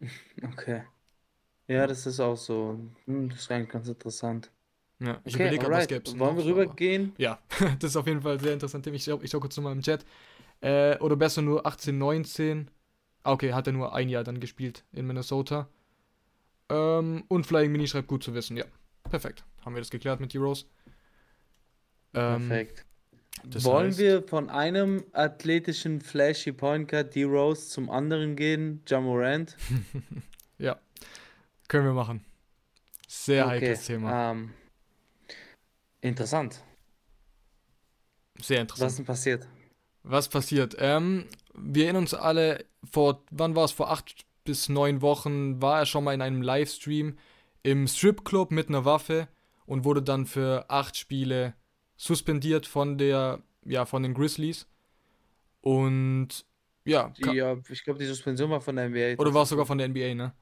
Okay. Ja, das ist auch so. Hm, das ist eigentlich ganz interessant. Ja, ich Okay, überlege gäbe es Wollen wir rübergehen? Ja, das ist auf jeden Fall sehr interessant. Ich schau, ich schau kurz nochmal im Chat. Äh, oder besser nur 18, 19. Ah, okay, hat er nur ein Jahr dann gespielt in Minnesota. Ähm, und Flying Mini schreibt gut zu wissen. Ja, perfekt. Haben wir das geklärt mit Heroes. Ähm, Perfekt. Wollen heißt- wir von einem athletischen, flashy Point Guard D-Rose zum anderen gehen? Jamorant? Ja, können wir machen. Sehr Okay. heikles Thema. Ähm, interessant. Sehr Was interessant. ist denn passiert? Was passiert? Ähm, wir erinnern uns alle, vor, wann war es? Vor acht bis neun Wochen war er schon mal in einem Livestream im Stripclub mit einer Waffe und wurde dann für acht Spiele suspendiert von der, ja, von den Grizzlies. Und ja, Die, ja, ich glaube, die Suspension war von der NBA. oder war es sogar von der NBA, ne?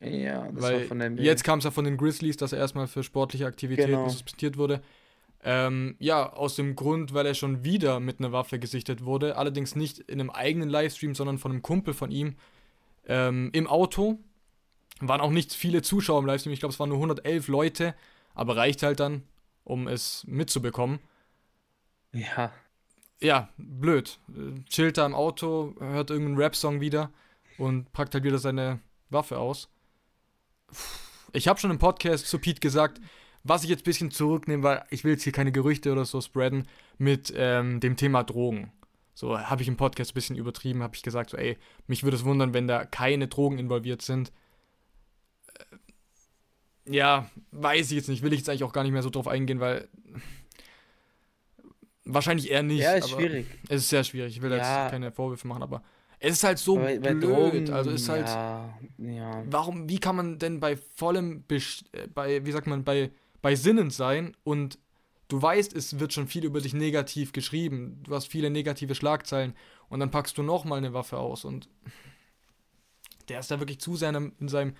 Ja, das war Weil von der NBA. jetzt kam es ja von den Grizzlies, dass er erstmal für sportliche Aktivitäten Genau. suspendiert wurde. Ähm, ja, aus dem Grund, weil er schon wieder mit einer Waffe gesichtet wurde. Allerdings nicht in einem eigenen Livestream, sondern von einem Kumpel von ihm. ähm, im Auto. Waren auch nicht viele Zuschauer im Livestream. Ich glaube, es waren nur 111 Leute. Aber reicht halt dann, um es mitzubekommen. Ja. Ja, blöd. Chillt da im Auto, hört irgendeinen Rap-Song wieder und packt halt wieder seine Waffe aus. Ich habe schon im Podcast zu Pete gesagt, was ich jetzt ein bisschen zurücknehme, weil ich will jetzt hier keine Gerüchte oder so spreaden mit ähm, dem Thema Drogen. So habe ich im Podcast ein bisschen übertrieben, habe ich gesagt, so ey, mich würde es wundern, wenn da keine Drogen involviert sind. Äh, ja, weiß ich jetzt nicht, will ich jetzt eigentlich auch gar nicht mehr so drauf eingehen, weil wahrscheinlich eher nicht. Ja, ist schwierig. Es ist sehr schwierig, ich will ja. jetzt keine Vorwürfe machen, aber es ist halt so bei, bei blöd. Drogen, also es ist halt. Ja, ja. Warum, wie kann man denn bei vollem, äh, bei, wie sagt man, bei bei Sinnen sein und du weißt, es wird schon viel über dich negativ geschrieben, du hast viele negative Schlagzeilen und dann packst du nochmal eine Waffe aus und der ist da wirklich zu sehr in seinem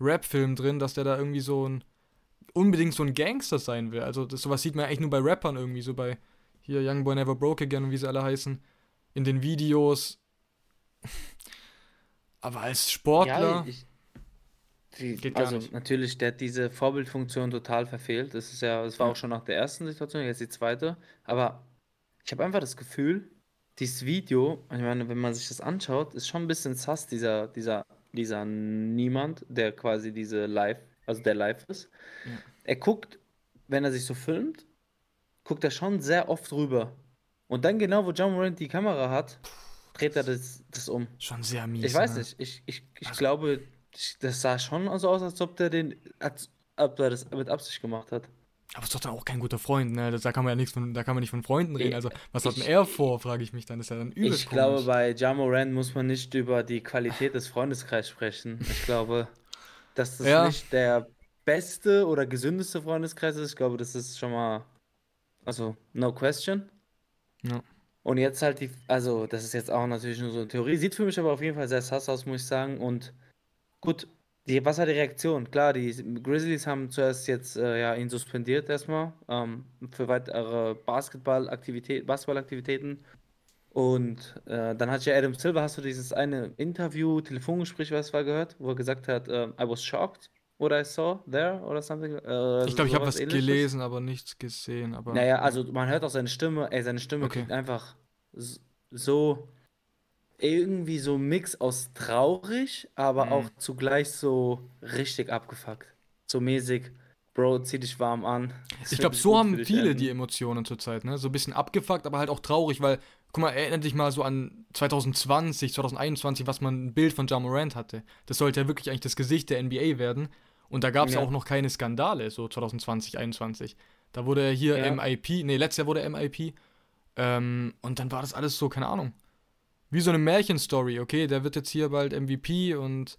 Rap-Film drin, dass der da irgendwie so ein unbedingt so ein Gangster sein will. Also das, sowas sieht man eigentlich nur bei Rappern irgendwie, so bei hier Young Boy Never Broke Again und wie sie alle heißen, in den Videos. Aber als Sportler. Ja, ich, die, also natürlich, der hat diese Vorbildfunktion total verfehlt. Das ist ja, das war ja. auch schon nach der ersten Situation, jetzt die zweite. Aber ich habe einfach das Gefühl, dieses Video, ich meine, wenn man sich das anschaut, ist schon ein bisschen sass, dieser, dieser, dieser Niemand, der quasi diese Live, also der live ist. Ja. Er guckt, wenn er sich so filmt, guckt er schon sehr oft rüber. Und dann genau, wo John Morant die Kamera hat, dreht er das, das um. Schon sehr mies. Ich weiß ne? nicht, ich, ich, ich also, glaube, das sah schon so aus, als ob der den, als ob er das mit Absicht gemacht hat. Aber ist doch dann auch kein guter Freund, ne? Da kann man ja nichts von, da kann man nicht von Freunden reden. Also, was hat denn er vor, frage ich mich dann. Das ist ja dann übelst Ich komisch. glaube, bei Jamoran muss man nicht über die Qualität des Freundeskreises sprechen. Ich glaube, dass das ja. nicht der beste oder gesündeste Freundeskreis ist. Ich glaube, das ist schon mal, also, no question. Ja. Und jetzt halt die, also, das ist jetzt auch natürlich nur so eine Theorie. Sieht für mich aber auf jeden Fall sehr sass aus, muss ich sagen. Und Gut, die, was war die Reaktion? Klar, die Grizzlies haben zuerst jetzt äh, ja, ihn suspendiert erstmal ähm, für weitere Basketballaktivität, Basketballaktivitäten. Und äh, dann hat ja Adam Silver, hast du dieses eine Interview, Telefongespräch, was war gehört, wo er gesagt hat, äh, I was shocked what I saw there oder something. Äh, ich glaube, ich habe was ähnliches. gelesen, aber nichts gesehen. Aber naja, also man hört auch seine Stimme, ey, seine Stimme okay. klingt einfach so irgendwie so ein Mix aus traurig, aber mhm. auch zugleich so richtig abgefuckt. So mäßig, Bro, zieh dich warm an. Das ich glaube, so haben viele die Emotionen zurzeit, ne? So ein bisschen abgefuckt, aber halt auch traurig, weil, guck mal, erinnert dich mal so an 2020, 2021, was man ein Bild von Ja Morant hatte. Das sollte ja wirklich eigentlich das Gesicht der NBA werden. Und da gab es ja. auch noch keine Skandale, so 2020, 2021. Da wurde er hier ja. MIP, nee, letztes Jahr wurde er MIP. Ähm, und dann war das alles so, keine Ahnung wie so eine Märchenstory, okay, der wird jetzt hier bald MVP und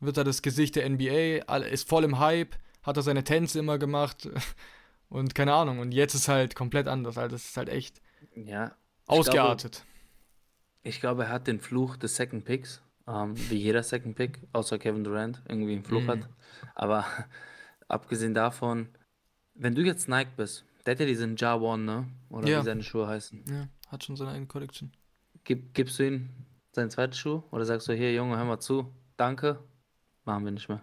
wird da das Gesicht der NBA, ist voll im Hype, hat er seine Tänze immer gemacht und keine Ahnung. Und jetzt ist halt komplett anders, also das ist halt echt ja, ausgeartet. Glaube, ich glaube, er hat den Fluch des Second Picks, ähm, wie jeder Second Pick, außer Kevin Durant, irgendwie einen Fluch mhm. hat. Aber abgesehen davon, wenn du jetzt Nike bist, der hat ja diesen Ja One, ne? Oder ja. wie seine Schuhe heißen. Ja, hat schon seine eigene Collection. Gib, gibst du ihm seinen zweiten Schuh oder sagst du, hier Junge, hör mal zu, danke, machen wir nicht mehr.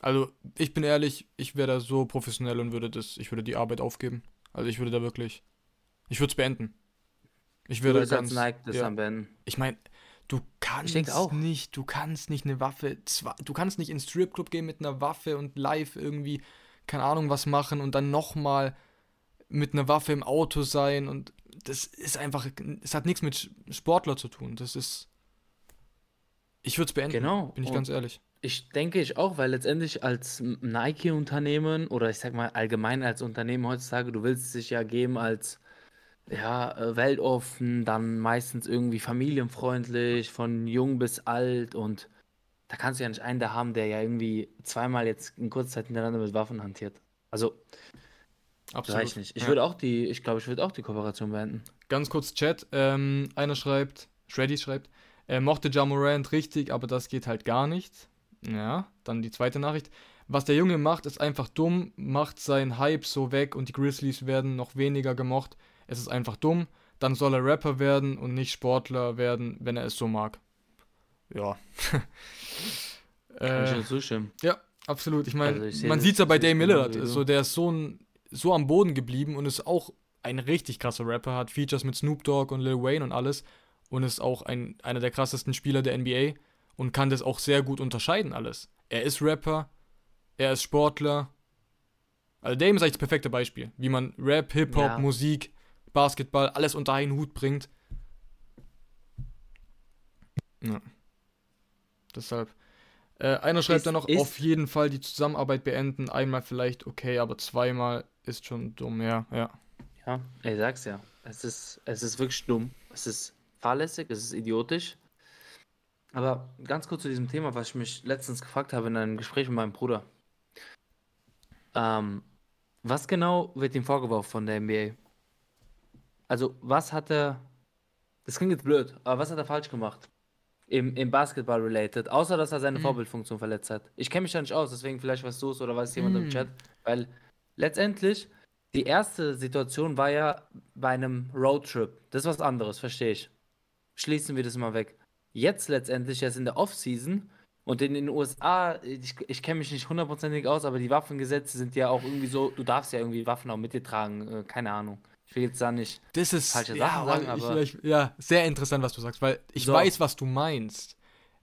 Also ich bin ehrlich, ich wäre da so professionell und würde das, ich würde die Arbeit aufgeben. Also ich würde da wirklich, ich würde es beenden. Ich würde ganz, Nike das ja. beenden. Ich meine, du kannst nicht, du kannst nicht eine Waffe, du kannst nicht ins Stripclub gehen mit einer Waffe und live irgendwie, keine Ahnung was machen und dann nochmal mit einer Waffe im Auto sein und das ist einfach, es hat nichts mit Sportler zu tun. Das ist, ich würde es beenden, genau. bin ich Und ganz ehrlich. Ich denke ich auch, weil letztendlich als Nike-Unternehmen oder ich sag mal allgemein als Unternehmen heutzutage, du willst dich ja geben als ja, äh, weltoffen, dann meistens irgendwie familienfreundlich, von jung bis alt und da kannst du ja nicht einen da haben, der ja irgendwie zweimal jetzt in kurzer Zeit hintereinander mit Waffen hantiert. Also, Absolut. Reicht nicht. Ich ja. würde auch die, ich glaube, ich würde auch die Kooperation beenden. Ganz kurz Chat. Ähm, einer schreibt, Shreddy schreibt, er mochte Jamorant richtig, aber das geht halt gar nicht. Ja, dann die zweite Nachricht. Was der Junge macht, ist einfach dumm, macht seinen Hype so weg und die Grizzlies werden noch weniger gemocht. Es ist einfach dumm. Dann soll er Rapper werden und nicht Sportler werden, wenn er es so mag. ja. Kann ich nur zustimmen. Ja, absolut. Ich meine, Also ich man sieht es ja bei ich wie du. So, der ist so, ein, so am Boden geblieben und ist auch ein richtig krasser Rapper, hat Features mit Snoop Dogg und Lil Wayne und alles und ist auch ein, einer der krassesten Spieler der NBA und kann das auch sehr gut unterscheiden alles. Er ist Rapper, er ist Sportler. Also Dame ist eigentlich das perfekte Beispiel, wie man Rap, Hip-Hop, Ja. Musik, Basketball, alles unter einen Hut bringt. Ja. Deshalb. Äh, einer schreibt Ist- dann noch, auf jeden Fall die Zusammenarbeit beenden. Einmal vielleicht okay, aber zweimal ist schon dumm, ja, ja. Ja, ich sag's ja. Es ist, es ist wirklich dumm. Es ist fahrlässig, es ist idiotisch. Aber ganz kurz zu diesem Thema, was ich mich letztens gefragt habe in einem Gespräch mit meinem Bruder. Ähm, was genau wird ihm vorgeworfen von der NBA? Also, was hat er. Das klingt jetzt blöd, aber was hat er falsch gemacht? Im, im Basketball related, außer dass er seine Mhm. Vorbildfunktion verletzt hat. Ich kenne mich da nicht aus, deswegen vielleicht weißt du es oder weiß jemand im Mhm. Chat. Weil letztendlich, die erste Situation war ja bei einem Roadtrip. Das ist was anderes, verstehe ich. Schließen wir das mal weg. Jetzt letztendlich, jetzt in der Offseason und in den USA, ich, ich kenne mich nicht hundertprozentig aus, aber die Waffengesetze sind ja auch irgendwie so, du darfst ja irgendwie Waffen auch mit dir tragen, äh, keine Ahnung. Ich will jetzt da nicht. Das ist Falsche ja, Sachen sagen, ich- aber- ich, ja, sehr interessant, was du sagst, weil ich So. weiß, was du meinst.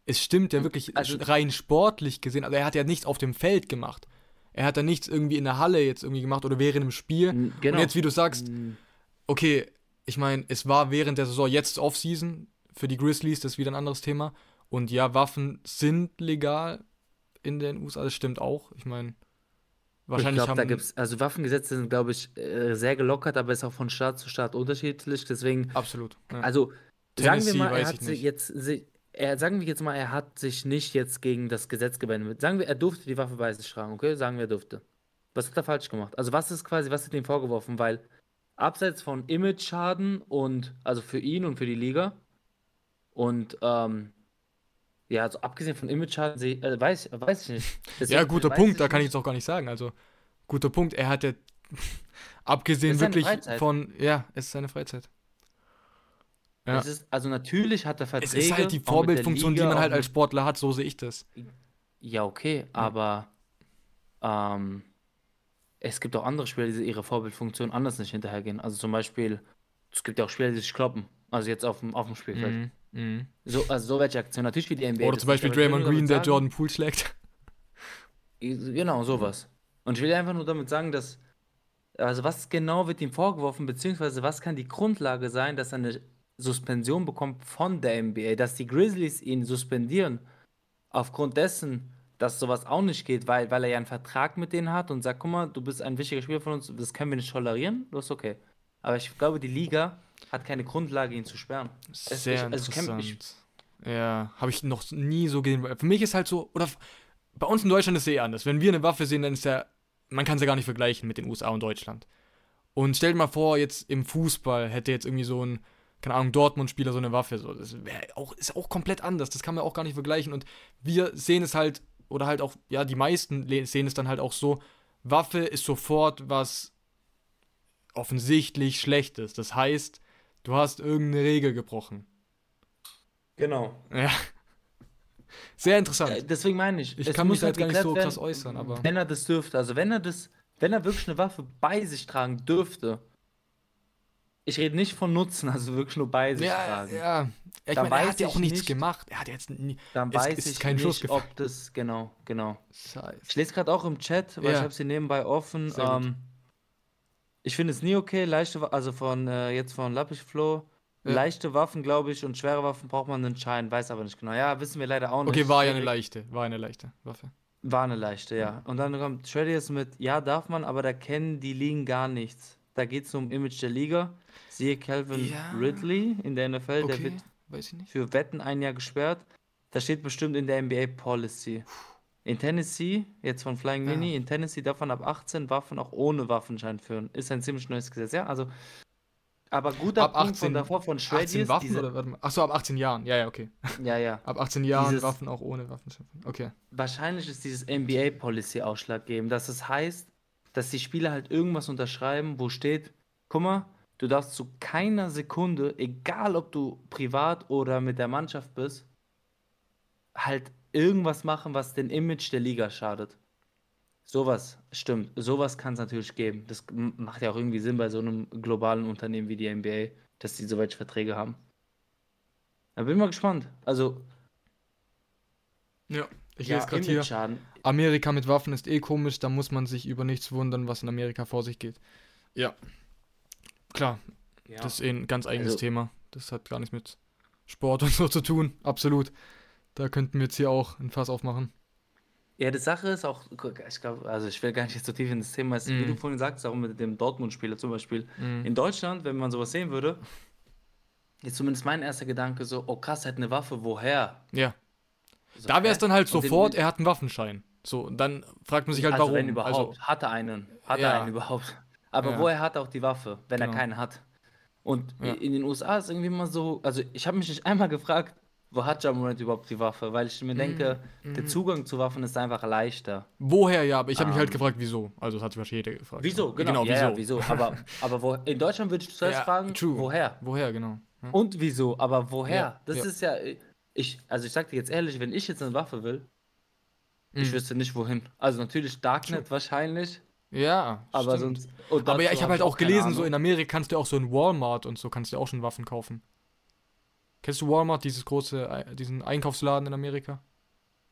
Es stimmt ja wirklich Also- rein sportlich gesehen, also er hat ja nichts auf dem Feld gemacht. Er hat da nichts irgendwie in der Halle jetzt irgendwie gemacht oder während dem Spiel. N- Genau. Und jetzt, wie du sagst, Mm, okay, ich meine, es war während der Saison jetzt Offseason für die Grizzlies, das ist wieder ein anderes Thema. Und ja, Waffen sind legal in den USA, das stimmt auch. Ich meine, Ich wahrscheinlich glaube, da haben gibt es, also Waffengesetze sind, glaube ich, äh, sehr gelockert, aber ist auch von Staat zu Staat unterschiedlich. Deswegen, absolut. Ja. also sagen wir Tennessee mal, er hat ich sich jetzt, er, sagen wir jetzt mal, er hat sich nicht jetzt gegen das Gesetz gewendet. Sagen wir, er durfte die Waffe bei sich tragen, okay? Sagen wir, er durfte. Was hat er falsch gemacht? Also was ist quasi, was wird ihm vorgeworfen? Weil abseits von Image-Schaden und, also für ihn und für die Liga und, ähm, ja, also abgesehen von Image-Schaden, äh, weiß, weiß ich nicht. Ja, Deswegen guter weiß Punkt, da kann ich jetzt auch gar nicht sagen. Also, guter Punkt. Er hat ja, abgesehen wirklich Freizeit. von, ja, es ist seine Freizeit. Ja. Es ist, also natürlich hat er Es Verträge. ist halt die Vorbildfunktion, die man halt als Sportler hat, so sehe ich das. Ja, okay, aber ähm, es gibt auch andere Spieler, die ihre Vorbildfunktion anders nicht hinterhergehen. Also zum Beispiel, es gibt ja auch Spieler, die sich kloppen. Also jetzt auf dem, auf dem Spielfeld. Mhm. Mhm. So, also so welche Aktionen. Natürlich wie die NBA. Oder zum Beispiel Draymond Green, der sagen- Jordan Poole schlägt. Genau, sowas. Und ich will einfach nur damit sagen, dass, also was genau wird ihm vorgeworfen, beziehungsweise was kann die Grundlage sein, dass er eine Suspension bekommt von der NBA, dass die Grizzlies ihn suspendieren, aufgrund dessen, dass sowas auch nicht geht, weil, weil er ja einen Vertrag mit denen hat und sagt, guck mal, du bist ein wichtiger Spieler von uns, das können wir nicht tolerieren, das ist okay. Aber ich glaube, die Liga hat keine Grundlage, ihn zu sperren. Es- Sehr ich- also ich kenn- interessant. ja, habe ich noch nie so gesehen. Für mich ist halt so, oder bei uns in Deutschland ist es eh anders. Wenn wir eine Waffe sehen, dann ist ja, man kann es ja gar nicht vergleichen mit den USA und Deutschland. Und stell dir mal vor, jetzt im Fußball hätte jetzt irgendwie so ein, keine Ahnung, Dortmund-Spieler so eine Waffe. So. Das wär auch, ist auch komplett anders. Das kann man auch gar nicht vergleichen. Und wir sehen es halt, oder halt auch, ja, die meisten sehen es dann halt auch so, Waffe ist sofort was offensichtlich Schlechtes. Das heißt, du hast irgendeine Regel gebrochen. Genau. Ja. Sehr Äh, interessant. Deswegen meine ich, Ich kann mich da halt jetzt gar nicht so krass äußern, aber- Wenn er das dürfte, also wenn er das, wenn er wirklich eine Waffe bei sich tragen dürfte, ich rede nicht von Nutzen, also wirklich nur bei sich Ja, tragen, ja. Ich Da meine, er hat ja auch ich nichts nicht- gemacht. Er hat jetzt nie. dann weiß ist ich kein nicht, ob das, genau, genau. Ich Scheiße. lese gerade auch im Chat, weil Ja. ich habe sie nebenbei offen. Ähm, ich finde es nie okay, leichte, Wa- also von, äh, jetzt von Lappisch Flo, Ja. leichte Waffen, glaube ich, und schwere Waffen braucht man einen Schein, weiß aber nicht genau. Ja, wissen wir leider auch nicht. Okay, war ja eine Schwierig. leichte. War eine leichte Waffe. War eine leichte, ja. Und dann kommt jetzt mit, ja, darf man, aber da kennen die Ligen gar nichts. Da geht es um Image der Liga. Siehe Calvin Ja. Ridley in der NFL, der Okay, wird weiß ich nicht. für Wetten ein Jahr gesperrt. Das steht bestimmt in der NBA Policy. In Tennessee, jetzt von Flying Ja. Mini, in Tennessee darf man ab 18 Waffen auch ohne Waffenschein führen. Ist ein ziemlich neues Gesetz, ja. Also, aber guter Ab Punkt 18 von davor von Shreddy 18 ist Waffen diese, oder warte mal. Achso, ab 18 Jahren. Ja, ja, okay. ja, ja. Ab 18 Jahren Dieses- Waffen auch ohne Waffen. Okay. Wahrscheinlich ist dieses NBA Policy ausschlaggebend, dass es heißt, dass die Spieler halt irgendwas unterschreiben, wo steht, guck mal, du darfst zu keiner Sekunde, egal ob du privat oder mit der Mannschaft bist, halt irgendwas machen, was den Image der Liga schadet. Sowas, stimmt. Sowas kann es natürlich geben. Das macht ja auch irgendwie Sinn bei so einem globalen Unternehmen wie die NBA, dass die so welche Verträge haben. Da bin ich mal gespannt. Also, Ja. Ich ja, lese gerade hier. Amerika mit Waffen ist eh komisch, da muss man sich über nichts wundern, was in Amerika vor sich geht. Ja. Klar, Ja. das ist eh ein ganz eigenes Also- Thema. Das hat gar nichts mit Sport und so zu tun. Absolut. Da könnten wir jetzt hier auch ein Fass aufmachen. Ja, die Sache ist auch, ich glaube, also ich will gar nicht so tief in das Thema, ist, wie Mhm. du vorhin sagst, auch mit dem Dortmund-Spieler zum Beispiel. Mhm. In Deutschland, wenn man sowas sehen würde, ist zumindest mein erster Gedanke so, oh krass, er hat eine Waffe, woher? Ja. So, Da wäre es dann halt sofort, er hat einen Waffenschein. So, und dann fragt man sich halt, also warum. wenn überhaupt, Also, hat er einen, hat Ja. er einen überhaupt. Aber Ja. woher hat er auch die Waffe, wenn Genau. er keine hat? Und Ja. in den USA ist irgendwie immer so, also ich habe mich nicht einmal gefragt, wo hat Jamorant überhaupt die Waffe? Weil ich mir denke, Mhm. der Zugang zu Waffen ist einfach leichter. woher ja, aber ich habe mich halt Ähm. gefragt, wieso. Also, das hat sich wahrscheinlich jeder gefragt. Wieso? Genau, ja, wieso. ja, wieso? Aber, aber wo, in Deutschland würde ich zuerst Ja, fragen, true. woher? Woher, genau. Ja. Und wieso? Aber woher? Ja, das ja. ist ja, ich, also ich sag dir jetzt ehrlich, wenn ich jetzt eine Waffe will, ich Mhm. wüsste nicht wohin. Also natürlich Darknet wahrscheinlich, Ja, aber stimmt. sonst. Aber ja, ich habe halt auch keine gelesen, so in Amerika kannst du auch so in Walmart und so kannst du auch schon Waffen kaufen. Kennst du Walmart, dieses große, Ei- diesen Einkaufsladen in Amerika?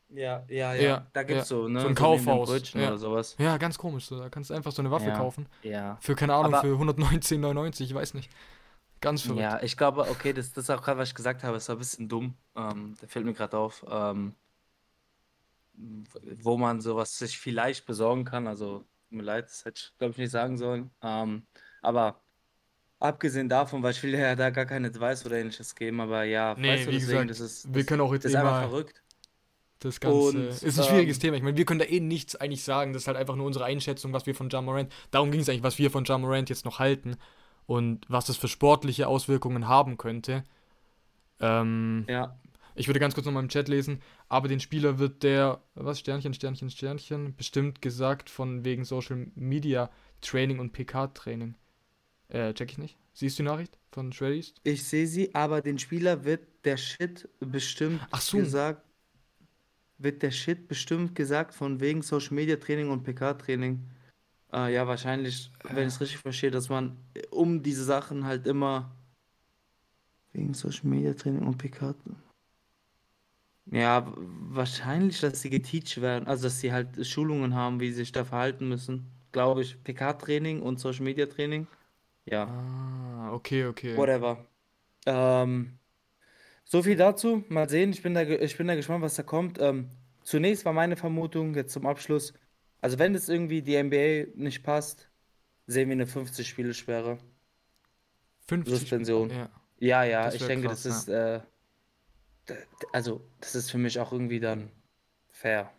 Ja, ja, ja. Ja, da gibt's ja. so, ne? So ein den Kaufhaus, ja. oder sowas. Ja, ganz komisch. So. Da kannst du einfach so eine Waffe Ja. kaufen. Ja. Für, keine Ahnung, Aber- für 119,99, ich weiß nicht. Ganz verrückt. Ja, ich glaube, okay, das, das ist auch gerade, was ich gesagt habe, ist ein bisschen dumm. Ähm, da fällt mir gerade auf, ähm, wo man sowas sich vielleicht besorgen kann. Also, tut mir leid, das hätte ich, glaube ich, nicht sagen sollen. Ähm, aber abgesehen davon, weil ich will ja da gar keine Advice oder ähnliches geben, aber ja, Nee, weißt du, wie deswegen, gesagt, das ist, wir das, können auch jetzt das ist eh einfach verrückt. das Ganze. Und, ist ein schwieriges ähm, Thema. Ich meine, wir können da eh nichts eigentlich sagen. Das ist halt einfach nur unsere Einschätzung, was wir von Ja Morant. Darum ging es eigentlich, was wir von Ja Morant jetzt noch halten und was das für sportliche Auswirkungen haben könnte. Ähm, Ja, Ich würde ganz kurz nochmal im Chat lesen, aber den Spieler wird der, was, Sternchen, Sternchen, Sternchen, bestimmt gesagt von wegen Social Media Training und PK-Training. Äh, check ich nicht. Siehst du die Nachricht von Shreddies? ich sehe sie, aber den Spieler wird der Shit bestimmt Ach so. gesagt, wird der Shit bestimmt gesagt von wegen Social Media Training und PK Training. Äh, ja, wahrscheinlich, wenn ich es richtig verstehe, dass man äh, um diese Sachen halt immer wegen Social Media Training und PK. Ja, wahrscheinlich, dass sie geteacht werden, also dass sie halt Schulungen haben, wie sie sich da verhalten müssen. Glaube ich, PK-Training und Social Media Training. Ja. Ah, okay, okay. Whatever. Ähm, so viel dazu. Mal sehen. Ich bin da, ge- ich bin da gespannt, was da kommt. Ähm, zunächst war meine Vermutung, jetzt zum Abschluss, also wenn es irgendwie die NBA nicht passt, sehen wir eine 50-Spiele-Sperre. 50 Suspension. Ja. Ja, ja, Das ich wär denke, krass, das ist, äh, d- d- also, das ist für mich auch irgendwie dann fair.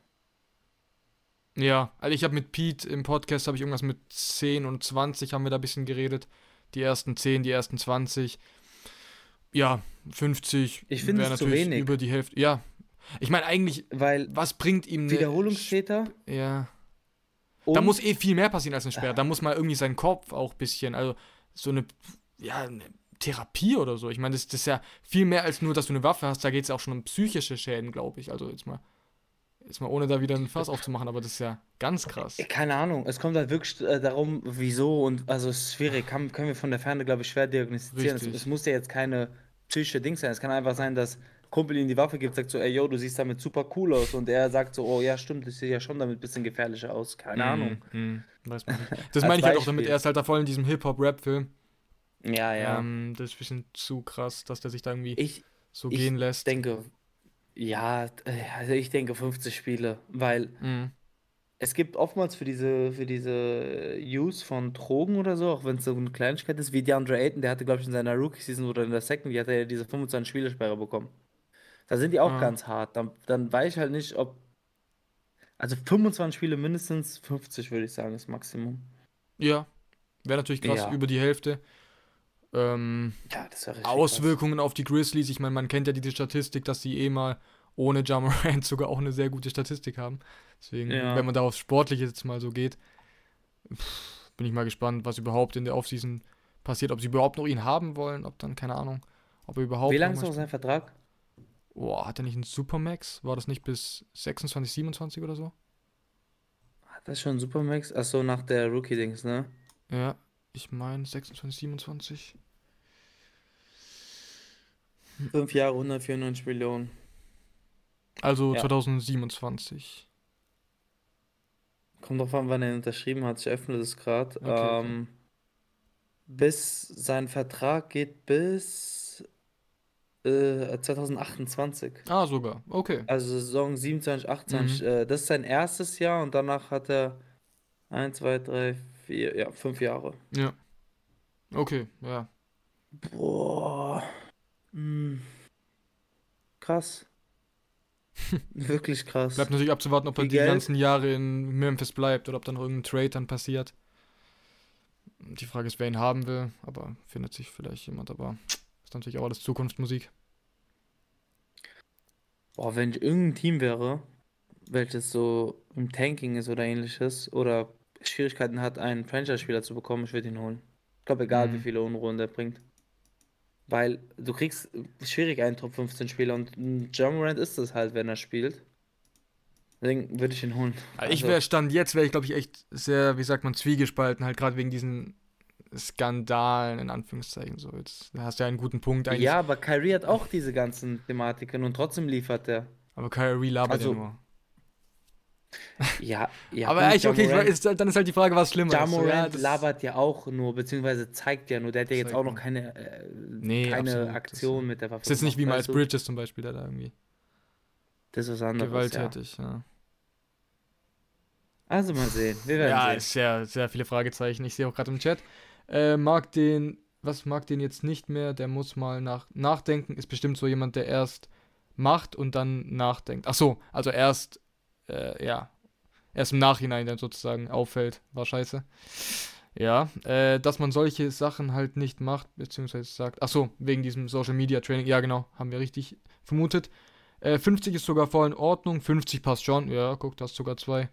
Ja, also ich habe mit Pete im Podcast, habe ich irgendwas mit 10 und 20 haben wir da ein bisschen geredet. Die ersten 10, die ersten 20. Ja, 50 Ich finde wäre natürlich über die Hälfte. Ja, ich meine eigentlich, Weil was bringt ihm eine Wiederholungstäter Ja. und Da muss eh viel mehr passieren als eine Sperre. Da muss mal irgendwie sein Kopf auch ein bisschen, also so eine, ja, eine Therapie oder so. Ich meine, das, das ist ja viel mehr als nur, dass du eine Waffe hast. Da geht es ja auch schon um psychische Schäden, glaube ich. Also jetzt mal, jetzt mal ohne da wieder ein Fass aufzumachen, aber das ist ja ganz krass. Äh, Keine Ahnung, es kommt halt wirklich äh, darum, wieso und also es ist schwierig, kann, können wir von der Ferne, glaube ich, schwer diagnostizieren. Es, es muss ja jetzt keine psychische Ding sein. Es kann einfach sein, dass Kumpel ihm die Waffe gibt, sagt so, ey yo, du siehst damit super cool aus und er sagt so, oh ja, stimmt, ich sehe ja schon damit ein bisschen gefährlicher aus. Keine Ahnung. Mhm, weiß man nicht. Das meine ich halt auch damit, er ist halt da voll in diesem Hip-Hop-Rap-Film. Ja, ja. Ähm, das ist ein bisschen zu krass, dass der sich da irgendwie ich so ich gehen lässt. denke, ja, äh, also ich denke 50 Spiele, weil Mhm. es gibt oftmals für diese, für diese Use von Drogen oder so, auch wenn es so eine Kleinigkeit ist, wie DeAndre Ayton, der hatte, glaube ich, in seiner Rookie-Season oder in der Second, die hat er ja diese 25 Spielesperre bekommen. Da sind die auch Ah. ganz hart. Dann, dann weiß ich halt nicht, ob. Also 25 Spiele mindestens, 50 würde ich sagen, ist Maximum. Ja, wäre natürlich krass, Ja. über die Hälfte. Ähm, Ja, richtig krass. Auswirkungen auf die Grizzlies. Ich meine, man kennt ja diese Statistik, dass sie eh mal ohne Ja Morant sogar auch eine sehr gute Statistik haben. Deswegen, Ja. wenn man da aufs Sportliche jetzt mal so geht, pff, bin ich mal gespannt, was überhaupt in der Offseason passiert. Ob sie überhaupt noch ihn haben wollen, ob dann, keine Ahnung, ob er überhaupt Wie lange ist noch sein Vertrag? Boah, hat er nicht einen Supermax? War das nicht bis 26, 27 oder so? Hat das schon Supermax? Achso, nach der Rookie-Dings, ne? Ja, ich meine 26, 27. Fünf Jahre, 194 Millionen. Also Ja. 2027. Kommt drauf an, wann er unterschrieben hat. Ich öffne das gerade. Okay, okay. Ähm, bis sein Vertrag geht bis äh, 2028. Ah, sogar. Okay. Also Saison 27, 28. Äh, das ist sein erstes Jahr und danach hat er 1, 2, 3, 4, ja, fünf Jahre. Ja. Okay, ja. Boah. Hm. Krass. Wirklich krass. Bleibt natürlich abzuwarten, ob er Viel die Geld. ganzen Jahre in Memphis bleibt oder ob dann noch irgendein Trade dann passiert. Die Frage ist, wer ihn haben will, aber findet sich vielleicht jemand, aber ist natürlich auch alles Zukunftsmusik. Boah, wenn ich irgendein Team wäre, welches so im Tanking ist oder ähnliches, oder Schwierigkeiten hat, einen Franchise-Spieler zu bekommen, ich würde ihn holen. Ich glaube, egal Mhm. wie viele Unruhen der bringt. Weil du kriegst schwierig einen Top 15 Spieler und ein John Morant ist es halt, wenn er spielt. Deswegen würde ich ihn holen. Also ich wäre Stand jetzt, wäre ich glaube ich echt sehr, wie sagt man, zwiegespalten, halt gerade wegen diesen Skandalen in Anführungszeichen. So, jetzt da hast du ja einen guten Punkt eigentlich. ja, aber Kyrie hat auch diese ganzen Thematiken und trotzdem liefert er. Aber Kyrie labert Also, ja nur. Ja, ja. aber Ja okay, ich, Morant- ist, dann ist halt die Frage, was schlimmer Ja ist. Das- labert ja auch nur, beziehungsweise zeigt ja nur. Der hat ja jetzt auch noch keine, äh, Nee, keine absolut, Aktion mit der Waffe. Ist jetzt nicht wie Miles du? Bridges zum Beispiel, der da irgendwie Das ist was anderes. Ja. gewalttätig. Ja, Also mal sehen. Wir werden ja sehen. ist sehr, sehr viele Fragezeichen. Ich sehe auch gerade im Chat. Äh, mag den, was mag den jetzt nicht mehr? Der muss mal nach, nachdenken. Ist bestimmt so jemand, der erst macht und dann nachdenkt. Ach so, also erst, äh, ja, erst im Nachhinein dann sozusagen auffällt. War scheiße. Ja, äh, dass man solche Sachen halt nicht macht, beziehungsweise sagt, ach so, wegen diesem Social Media Training, ja genau, haben wir richtig vermutet. Äh, 50 ist sogar voll in Ordnung, 50 passt schon, ja, guck, da hast sogar zwei.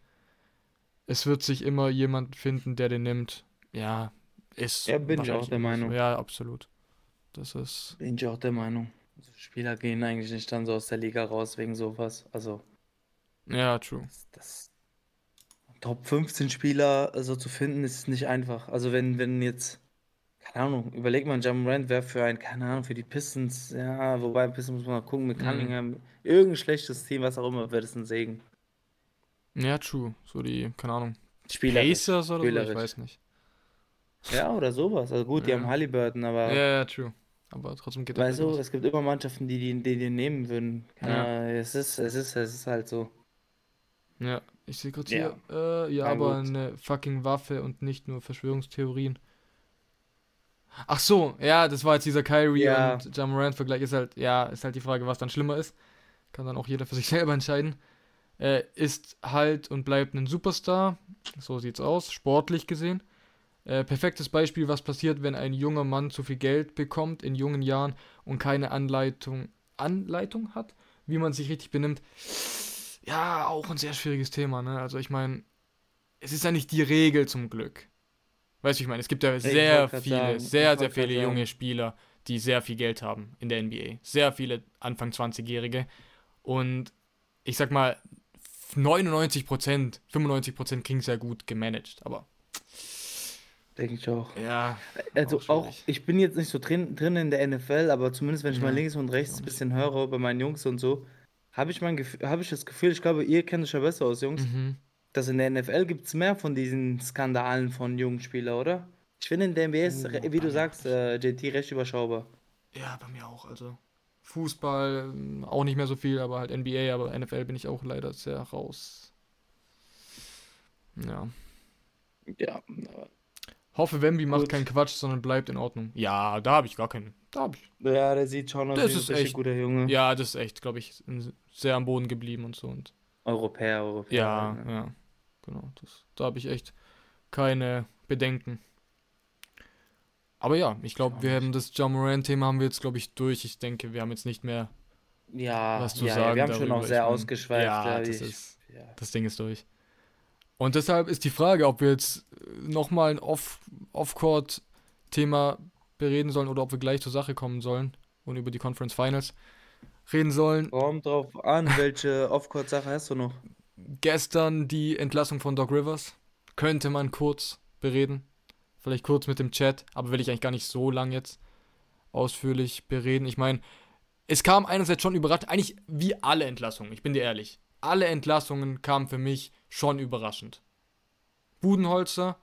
Es wird sich immer jemand finden, der den nimmt. Ja, ist. Ja, bin ich auch der. Meinung. Ja, absolut. Das ist. Bin ich auch der Meinung. Also Spieler gehen eigentlich nicht dann so aus der Liga raus wegen sowas. Also, Ja, true. das, das Top 15 Spieler so zu finden, ist nicht einfach. Also, wenn, wenn jetzt, keine Ahnung, überleg mal, Morant wäre für ein, keine Ahnung, für die Pistons, ja, wobei Pistons muss man mal gucken, mit Mhm. Cunningham, irgendein schlechtes Team, was auch immer, wäre das ein Segen. Ja, true. So die, keine Ahnung. Spielerisch. Pacers oder so, ich weiß nicht. Ja, oder sowas. Also gut, die Ja. haben Halliburton, aber. Ja, ja, true. Aber trotzdem geht das Weißt nicht du, aus. es gibt immer Mannschaften, die die, die den nehmen würden. Ja. Äh, es ist, es ist, es ist halt so. Ja, ich sehe gerade Ja. hier. Äh, ja, aber gut. eine fucking Waffe und nicht nur Verschwörungstheorien. Ach so, ja, das war jetzt dieser Kyrie Ja. und Jamarant Vergleich ist halt, ja, ist halt die Frage, was dann schlimmer ist. Kann dann auch jeder für sich selber entscheiden. Äh, ist halt und bleibt ein Superstar. So sieht's aus, sportlich gesehen. Äh, perfektes Beispiel, was passiert, wenn ein junger Mann zu viel Geld bekommt in jungen Jahren und keine Anleitung, Anleitung hat, wie man sich richtig benimmt. Ja, auch ein sehr schwieriges Thema, ne? Also ich meine, es ist ja nicht die Regel zum Glück. Weißt du, ich meine, es gibt ja sehr viele, sagen, sehr, sehr viele sagen. junge Spieler, die sehr viel Geld haben in der NBA. Sehr viele Anfang 20-Jährige. Und ich sag mal, 99%, 95% kriegen sehr gut gemanagt. Aber Denke ich auch. ja, Also auch auch, ich bin jetzt nicht so drin, drin in der NFL, aber zumindest wenn ich mal Ja, links und rechts ein bisschen höre bei meinen Jungs und so, habe ich, mein hab ich das Gefühl, ich glaube, ihr kennt es ja besser aus, Jungs, mhm. dass in der NFL gibt es mehr von diesen Skandalen von jungen Spielern, oder? Ich finde in der NBA ist, Oh, wie du sagst, äh, JT recht überschaubar. ja, bei mir auch. Also Fußball ähm, auch nicht mehr so viel, aber halt NBA, aber NFL bin ich auch leider sehr raus. Ja. Ja, Hoffe, Wemby macht Gut. keinen Quatsch, sondern bleibt in Ordnung. Ja, da habe ich gar keinen. Da habe ich. ja, der sieht schon aus Das wie ein echt- guter Junge. Ja, das ist echt, glaube ich, sehr am Boden geblieben und so. Und Europäer, Europäer. ja, ne? ja, genau. Das, da habe ich echt keine Bedenken. Aber ja, ich glaube, wir haben das John Moran-Thema haben wir jetzt, glaube ich, durch. Ich denke, wir haben jetzt nicht mehr Ja, was zu ja, ja, sagen wir haben schon darüber. auch Ich sehr mein, ausgeschweift. Ja, das ich- ist, ja. das Ding ist durch. Und deshalb ist die Frage, ob wir jetzt nochmal ein Off- Off-Court-Thema bereden sollen oder ob wir gleich zur Sache kommen sollen und über die Conference Finals reden sollen. Kommt drauf an, welche Off-Court-Sache hast du noch? Gestern die Entlassung von Doc Rivers. Könnte man kurz bereden. Vielleicht kurz mit dem Chat, aber will ich eigentlich gar nicht so lang jetzt ausführlich bereden. Ich meine, es kam einerseits schon überraschend, eigentlich wie alle Entlassungen, ich bin dir ehrlich. Alle Entlassungen kamen für mich schon überraschend. Budenholzer,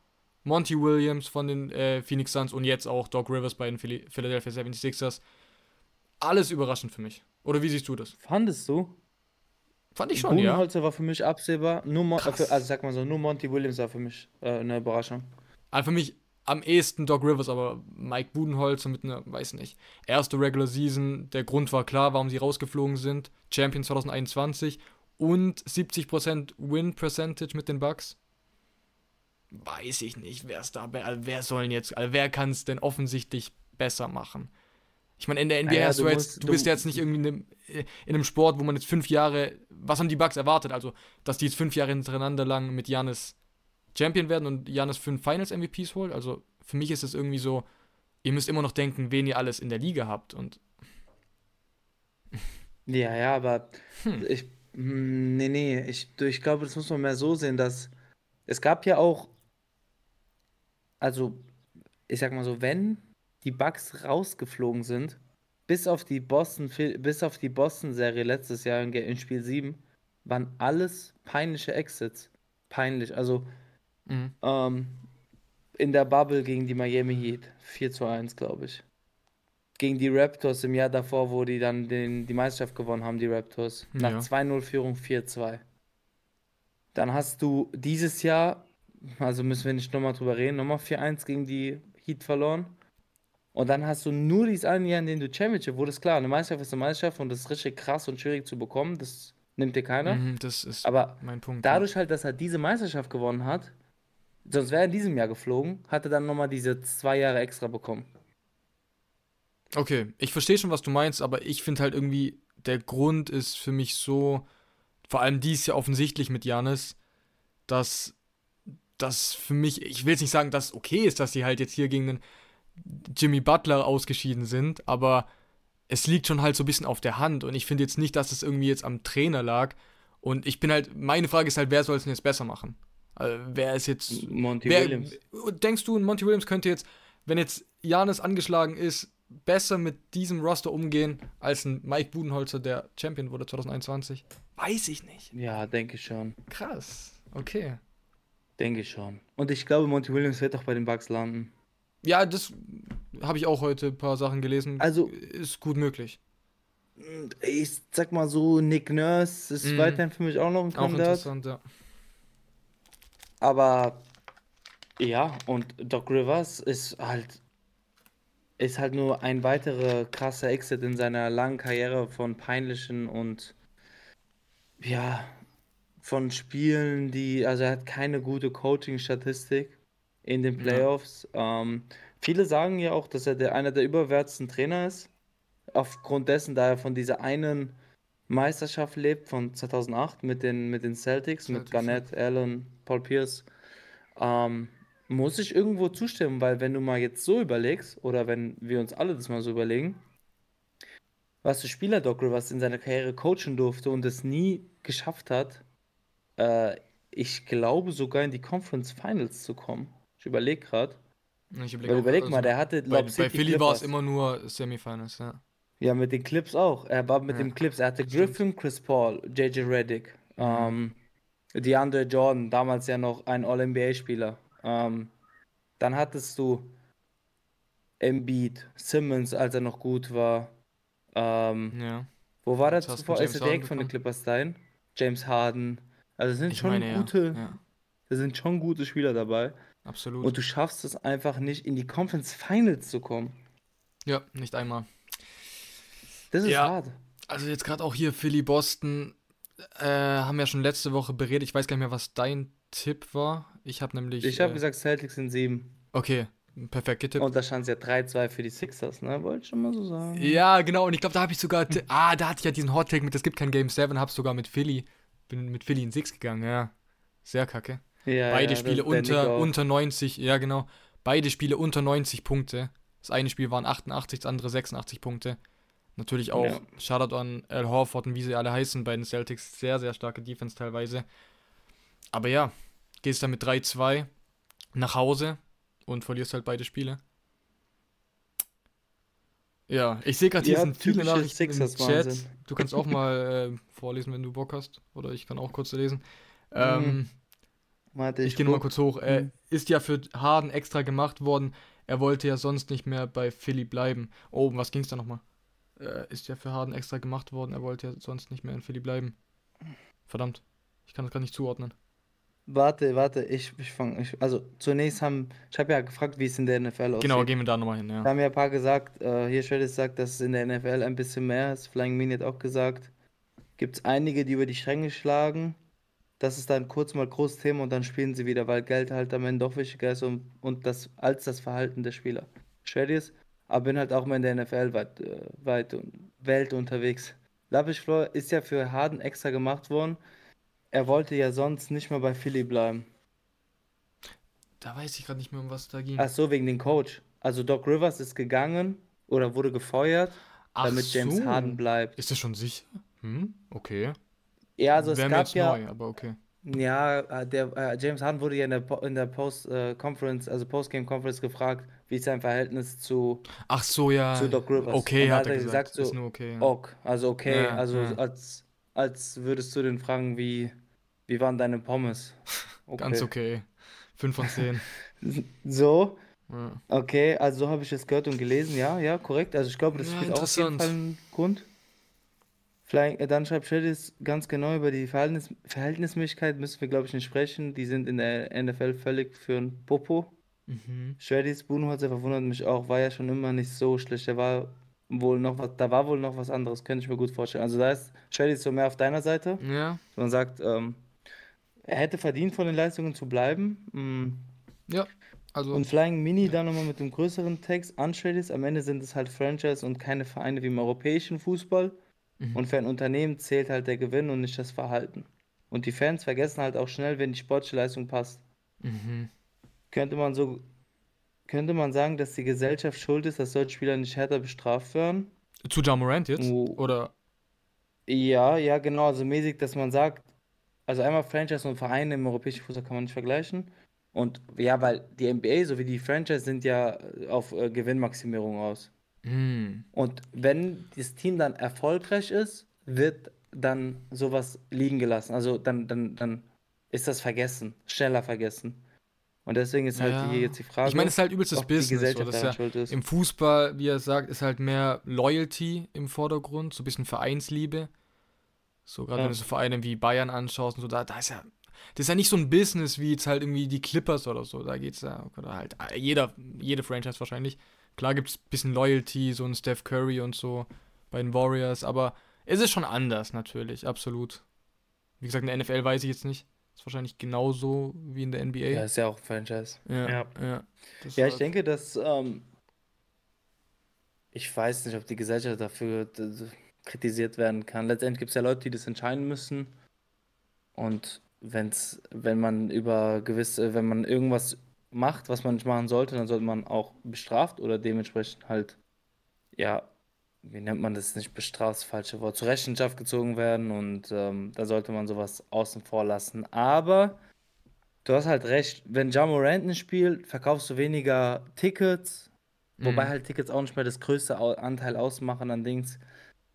Monty Williams von den äh, Phoenix Suns und jetzt auch Doc Rivers bei den Philadelphia 76ers. Alles überraschend für mich. Oder wie siehst du das? Fandest du? Fand ich schon, ja. Budenholzer war für mich absehbar. Nur Mon Krass. also sag mal so, nur Monty Williams war für mich äh, eine Überraschung. Also für mich am ehesten Doc Rivers, aber Mike Budenholzer mit einer, weiß nicht, erste Regular Season, der Grund war klar, warum sie rausgeflogen sind. Champion 2021 und 70% Win Percentage mit den Bucks. Weiß ich nicht, wer es da, also wer soll denn jetzt, also wer kann es denn offensichtlich besser machen? Ich meine, in der NBA Naja, du, du jetzt, musst- du du- bist ja jetzt nicht irgendwie in einem, in einem Sport, wo man jetzt fünf Jahre, was haben die Bucks erwartet? Also, dass die jetzt fünf Jahre hintereinander lang mit Janis Champion werden und Janis fünf Finals MVPs holt. Also, für mich ist es irgendwie so, ihr müsst immer noch denken, wen ihr alles in der Liga habt. Und Ja, ja, aber Hm. ich, nee, nee, ich, ich glaube, das muss man mehr so sehen, dass es gab ja auch, also ich sag mal so, wenn die Bucks rausgeflogen sind, bis auf die Boston, bis auf die Boston-Serie letztes Jahr in Spiel 7, waren alles peinliche Exits. Peinlich. Also mhm. ähm, in der Bubble gegen die Miami Heat. 4 zu 1, glaube ich. Gegen die Raptors im Jahr davor, wo die dann den, die Meisterschaft gewonnen haben, die Raptors. Nach Ja. 2-0-Führung 4-2. Dann hast du dieses Jahr, also müssen wir nicht nochmal drüber reden, nochmal 4-1 gegen die Heat verloren. Und dann hast du nur dieses eine Jahr, in dem du Championship wurdest. Klar, eine Meisterschaft ist eine Meisterschaft und das ist richtig krass und schwierig zu bekommen. Das nimmt dir keiner. Mhm, das ist Aber mein Punkt. ja. Dadurch halt, dass er diese Meisterschaft gewonnen hat, sonst wäre er in diesem Jahr geflogen, hat er dann nochmal diese zwei Jahre extra bekommen. Okay, ich verstehe schon, was du meinst, aber ich finde halt irgendwie, der Grund ist für mich so, vor allem dies Jahr offensichtlich mit Janis, dass das für mich, ich will jetzt nicht sagen, dass es okay ist, dass sie halt jetzt hier gegen den Jimmy Butler ausgeschieden sind, aber es liegt schon halt so ein bisschen auf der Hand und ich finde jetzt nicht, dass es irgendwie jetzt am Trainer lag und ich bin halt, meine Frage ist halt, wer soll es denn jetzt besser machen? Also, wer ist jetzt Monty Wer, Williams. denkst du, Monty Williams könnte jetzt, wenn jetzt Janis angeschlagen ist, besser mit diesem Roster umgehen als ein Mike Budenholzer, der Champion wurde 2021? Weiß ich nicht. Ja, denke schon. Krass. Okay. Denke schon. Und ich glaube, Monty Williams wird auch bei den Bucks landen. Ja, das habe ich auch heute ein paar Sachen gelesen. Also- ist gut möglich. Ich sag mal so, Nick Nurse ist Mhm. weiterhin für mich auch noch ein Auch Kandidat. interessant, ja. Aber ja, und Doc Rivers ist halt ist halt nur ein weiterer krasser Exit in seiner langen Karriere von peinlichen und ja, von Spielen, die, also er hat keine gute Coaching-Statistik in den Ja. Playoffs. Ähm, viele sagen ja auch, dass er der, einer der überwärtsten Trainer ist. Aufgrund dessen, da er von dieser einen Meisterschaft lebt, von 2008 mit den, mit den Celtics, mit Celtics, ja. Garnett, Allen, Paul Pierce. Ähm, muss ich irgendwo zustimmen, weil wenn du mal jetzt so überlegst, oder wenn wir uns alle das mal so überlegen, was für Spieler Doc Rivers in seiner Karriere coachen durfte und es nie geschafft hat, äh, ich glaube sogar in die Conference Finals zu kommen. Ich überlege gerade. Ich überleg überleg also mal, der hatte bei, bei City Philly war es immer nur Semifinals, ja. Ja, mit den Clips auch. Er war mit Ja, den Clips. Er hatte stimmt. Griffin, Chris Paul, JJ Redick, ähm, DeAndre Jordan, damals ja noch ein All-NBA-Spieler. Ähm, dann hattest du Embiid, Simmons, als er noch gut war. Ähm, Ja. wo war er du zuvor? Ist er direkt von den. Clippers dahin? James Harden. Also es sind Ich schon meine, ja. gute, ja. da sind schon gute Spieler dabei. Absolut. Und du schaffst es einfach nicht, in die Conference Finals zu kommen. ja, nicht einmal. Das ist Ja. hart. Also jetzt gerade auch hier Philly Boston äh, haben ja schon letzte Woche beredet. Ich weiß gar nicht mehr, was dein Tipp war. Ich habe nämlich. Ich habe äh, gesagt, Celtics sind sieben. Okay, perfekt getippt. Und da stand es ja 3-2 für die Sixers, ne? Wollte ich schon mal so sagen. ja, genau. Und ich glaube, da habe ich sogar. Ah, da hatte ich ja diesen Hot Take mit, es gibt kein Game 7, habe sogar mit Philly. Bin mit Philly in 6 gegangen, ja. Sehr kacke. Ja, Beide ja, Spiele unter, unter 90, ja genau. Beide Spiele unter 90 Punkte. Das eine Spiel waren 88, das andere 86 Punkte. Natürlich auch Ja. Shoutout an Al Horford und wie sie alle heißen bei den Celtics. Sehr, sehr starke Defense teilweise. Aber ja, gehst dann mit 3-2 nach Hause und verlierst halt beide Spiele. Ja, ich sehe gerade, hier Ja, sind viele Nachrichten im Chat. Du kannst auch mal äh, vorlesen, wenn du Bock hast. Oder ich kann auch kurz lesen. Mhm. Ähm, Warte, ich gehe nochmal kurz hoch. Äh. Ist ja für Harden extra gemacht worden. Er wollte ja sonst nicht mehr bei Philly bleiben. Oh, was ging's da nochmal? Äh, ist ja für Harden extra gemacht worden. Er wollte ja sonst nicht mehr in Philly bleiben. Verdammt. Ich kann das gar nicht zuordnen. Warte, warte, ich, ich fange. Ich, also zunächst haben, ich habe ja gefragt, wie es in der NFL aussieht. Genau, gehen wir da nochmal hin, Da ja. haben ja ein paar gesagt, äh, hier Shredis sagt, dass es in der NFL ein bisschen mehr ist. Flying Mean hat auch gesagt, gibt es einige, die über die Stränge schlagen. Das ist dann kurz mal großes Thema und dann spielen sie wieder, weil Geld halt am Ende doch wichtiger ist und, und das, als das Verhalten der Spieler. Shredis, aber bin halt auch mal in der NFL weit, äh, weit und Welt unterwegs. Lavish Floor ist ja für Harden extra gemacht worden. Er wollte ja sonst nicht mehr bei Philly bleiben. Da weiß ich gerade nicht mehr, um was da ging. Ach so, wegen dem Coach. Also Doc Rivers ist gegangen oder wurde gefeuert, Ach damit James so. Harden bleibt. Ist das schon sicher? Hm, okay. Ja, also es Wäre mir gab ja, neu, aber okay. ja, äh, der äh, James Harden wurde ja in der, in der Post-Conference, also Post-Game-Conference gefragt, wie ist sein Verhältnis zu, Ach so, ja. zu Doc Rivers. Okay, da hat er gesagt. so, ist nur okay. Ja. ok, also okay, Ja, also ja. als, als würdest du den fragen, wie, wie waren deine Pommes? Ganz okay. 5 von 10. So, ja. okay, also so habe ich es gehört und gelesen, ja, ja, korrekt. Also ich glaube, das Ja, spielt auch auf jeden. Fall einen Grund. Flying, äh, dann schreibt Shredis ganz genau über die Verhältnis, Verhältnismäßigkeit müssen wir, glaube ich, nicht sprechen. Die sind in der NFL völlig für ein Popo. Mhm. Shredis Budenholzer verwundert mich auch, war ja schon immer nicht so schlecht. Der war wohl noch was, da war wohl noch was anderes, könnte ich mir gut vorstellen. Also da ist Shredis so mehr auf deiner Seite. Ja, Man sagt, ähm, er hätte verdient, von den Leistungen zu bleiben. Mm. ja. Also, Und Flying Mini dann nochmal mit dem größeren Text. Unshaded, am Ende sind es halt Franchise und keine Vereine wie im europäischen Fußball. Mhm. Und für ein Unternehmen zählt halt der Gewinn und nicht das Verhalten. Und die Fans vergessen halt auch schnell, wenn die sportliche Leistung passt. mhm. Könnte man so, könnte man sagen, dass die Gesellschaft schuld ist, dass solche Spieler nicht härter bestraft werden? Zu Ja Morant jetzt? Oh. Oder? Ja, ja, genau, also mäßig, dass man sagt, also einmal Franchise und Vereine im europäischen Fußball kann man nicht vergleichen. Und ja, weil die NBA sowie die Franchise sind ja auf äh, Gewinnmaximierung aus. Hm. Und wenn das Team dann erfolgreich ist, wird dann sowas liegen gelassen. Also dann, dann, dann ist das vergessen, schneller vergessen. Und deswegen ist halt Ja. hier jetzt die Frage, Ich meine, es ist halt übelst das ob die Business. So. Gesellschaft ja, schuld ist. Im Fußball, wie er sagt, ist halt mehr Loyalty im Vordergrund, so ein bisschen Vereinsliebe. So, gerade Ja. wenn du so Vereine wie Bayern anschaust und so, da, da ist ja. Das ist ja nicht so ein Business wie jetzt halt irgendwie die Clippers oder so. Da geht's ja, oder halt äh, jeder, jede Franchise wahrscheinlich. Klar gibt es ein bisschen Loyalty, so ein Steph Curry und so bei den Warriors, aber es ist schon anders natürlich, absolut. Wie gesagt, in der NFL weiß ich jetzt nicht. Ist wahrscheinlich genauso wie in der NBA. Ja, ist ja auch ein Franchise. ja. Ja. ja. Ja, ich denke, dass ähm, ich weiß nicht, ob die Gesellschaft dafür kritisiert werden kann. Letztendlich gibt es ja Leute, die das entscheiden müssen. Und wenn's, wenn man über gewisse, wenn man irgendwas macht, was man nicht machen sollte, dann sollte man auch bestraft oder dementsprechend halt, ja, wie nennt man das nicht bestraft, das falsche Wort, zur Rechenschaft gezogen werden und ähm, da sollte man sowas außen vor lassen. Aber du hast halt recht, wenn Ja Morant nicht spielt, verkaufst du weniger Tickets, wobei Mhm. halt Tickets auch nicht mehr das größte Anteil ausmachen an Dings.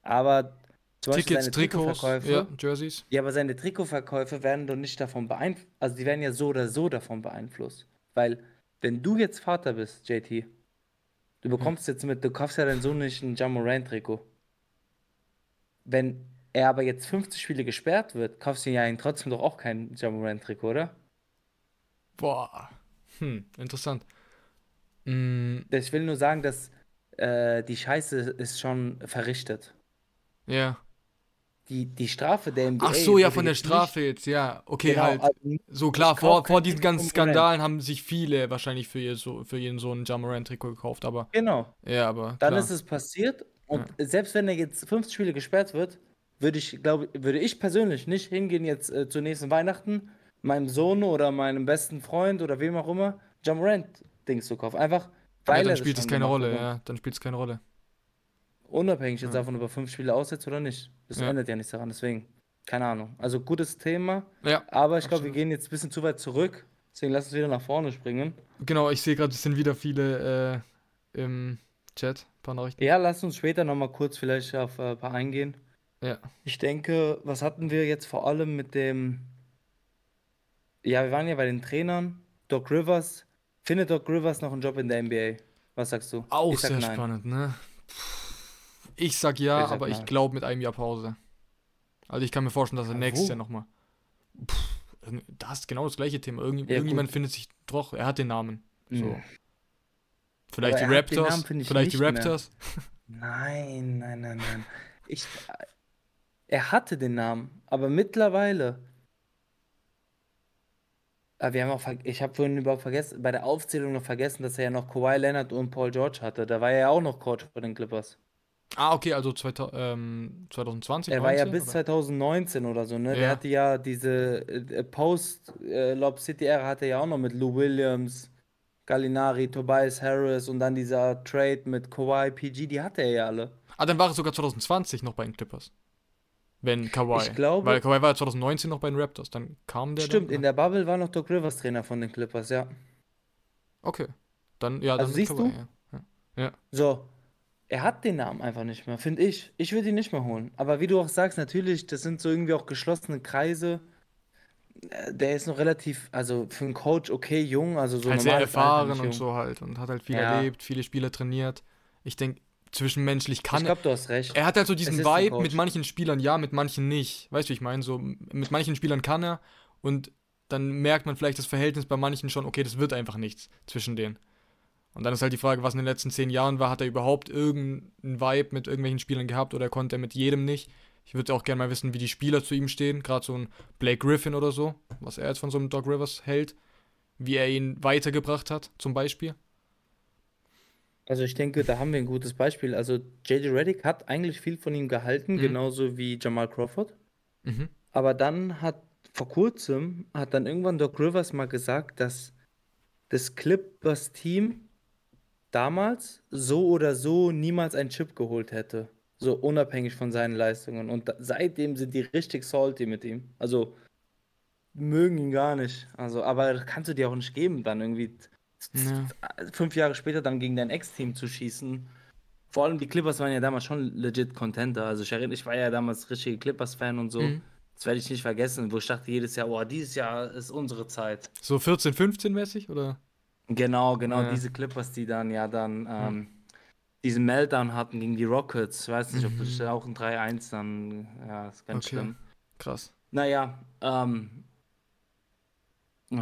Aber zum Beispiel Tickets, seine Trikots, Trikotverkäufe, ja, Jerseys. ja, aber seine Trikotverkäufe werden doch nicht davon beeinflusst, also die werden ja so oder so davon beeinflusst. Weil, wenn du jetzt Vater bist, JT, du bekommst jetzt mit, du kaufst ja deinen Sohn nicht ein Jamorant-Trikot. Wenn er aber jetzt 50 Spiele gesperrt wird, kaufst du ja ihn trotzdem doch auch kein Jamorant-Trikot, oder? Boah. Hm, interessant. Mm, Ich will nur sagen, dass äh, die Scheiße ist schon verrichtet. Ja. Die, die Strafe der NBA Ach so, ja, von der Strafe jetzt, ja. Okay, genau, halt. also So klar, vor, vor diesen ganzen. Skandalen haben sich viele wahrscheinlich für, ihr so, für ihren Sohn ein Jamorant-Trikot gekauft, aber genau. ja, aber Dann klar. ist es passiert und selbst wenn er jetzt 50 Spiele gesperrt wird, würde ich, glaube würde ich persönlich nicht hingehen jetzt äh, zu nächsten Weihnachten meinem Sohn oder meinem besten Freund oder wem auch immer Jamorant Dings zu kaufen. Einfach ja, weil dann er das spielt es keine Rolle, ja, dann spielt es keine Rolle. Unabhängig jetzt Ja. davon, ob er fünf Spiele aussetzt oder nicht. Das Ja. ändert ja nichts daran, deswegen. Keine Ahnung. Also gutes Thema, Ja, aber ich glaube, wir gehen jetzt ein bisschen zu weit zurück. Deswegen lass uns wieder nach vorne springen. genau, ich sehe gerade, es sind wieder viele äh, im Chat, ein paar Nachrichten. Ja, lass uns später nochmal kurz vielleicht auf äh, ein paar eingehen. Ja. Ich denke, was hatten wir jetzt vor allem mit dem. Ja, wir waren ja bei den Trainern. Doc Rivers. Findet Doc Rivers noch einen Job in der NBA? Was sagst du? Auch sag sehr nein. spannend, ne? Ich sag ja, Ich sag aber ich nein. glaube mit einem Jahr Pause. Also ich kann mir vorstellen, dass er Aber nächstes? Jahr nochmal. Das ist genau das gleiche Thema. Irgend, Ja, irgendjemand gut. findet sich doch, er hat den Namen. So. Mhm. Vielleicht Aber die Raptors. Namen, ich, vielleicht die nicht mehr. Raptors. Nein, nein, nein, nein. Ich, er hatte den Namen, aber mittlerweile. Ah, wir haben auch, ich habe vorhin überhaupt vergessen, bei der Aufzählung noch vergessen, dass er ja noch Kawhi Leonard und Paul George hatte. Da war er ja auch noch Coach bei den Clippers. Ah, okay, also 2000, ähm, 2020, Er war ja 19, bis oder? 2019 oder so, ne? Der Ja. hatte ja diese äh, Post-Lob City-Ära hatte er ja auch noch mit Lou Williams, Gallinari, Tobias Harris und dann dieser Trade mit Kawhi, PG, die hatte er ja alle. Ah, dann war es sogar 2020 noch bei den Clippers. Wenn Kawhi. Ich glaube- Weil Kawhi war ja 2019 noch bei den Raptors. Dann kam der Stimmt, dann. in der Bubble war noch Doc Rivers Trainer von den Clippers, ja. Okay. Dann, ja, dann Also siehst Kawhi, du? ja. So, er hat den Namen einfach nicht mehr, finde ich. Ich würde ihn nicht mehr holen. Aber wie du auch sagst, natürlich, das sind so irgendwie auch geschlossene Kreise. Äh, Der ist noch relativ, also für einen Coach okay jung, also so halt sehr erfahren und so halt. Und hat halt viel Ja. erlebt, viele Spiele trainiert. Ich denke, zwischenmenschlich kann Ich er. glaube, du hast recht. Er hat halt so Es diesen Vibe mit manchen Spielern ja, mit manchen nicht. Weißt du, wie ich meine? So, mit manchen Spielern kann er und dann merkt man vielleicht das Verhältnis bei manchen schon, okay, das wird einfach nichts zwischen denen. Und dann ist halt die Frage, was in den letzten zehn Jahren war, hat er überhaupt irgendeinen Vibe mit irgendwelchen Spielern gehabt oder konnte er mit jedem nicht? Ich würde auch gerne mal wissen, wie die Spieler zu ihm stehen, gerade so ein Blake Griffin oder so, was er jetzt von so einem Doc Rivers hält, wie er ihn weitergebracht hat, zum Beispiel. Also ich denke, da haben wir ein gutes Beispiel. Also JJ Redick hat eigentlich viel von ihm gehalten, Mhm. genauso wie Jamal Crawford. Mhm. Aber dann hat vor kurzem, hat dann irgendwann Doc Rivers mal gesagt, dass das Clippers-Team damals so oder so niemals einen Chip geholt hätte. So unabhängig von seinen Leistungen. Und da, seitdem sind die richtig salty mit ihm. Also mögen ihn gar nicht. Also, aber das kannst du dir auch nicht geben, dann irgendwie Ja. fünf Jahre später dann gegen dein Ex-Team zu schießen. Vor allem die Clippers waren ja damals schon legit Contenter. Also ich erinnere, ich war ja damals richtige Clippers-Fan und so. Mhm. Das werde ich nicht vergessen, wo ich dachte jedes Jahr, oh, dieses Jahr ist unsere Zeit. So 14, 15 mäßig, oder? Genau, genau, Ja. diese Clippers, die dann ja dann ähm, diesen Meltdown hatten gegen die Rockets. Ich weiß nicht, ob Mhm. das ja auch ein 3-1 dann, ja, ist ganz Okay. schlimm. Krass. Naja, ähm,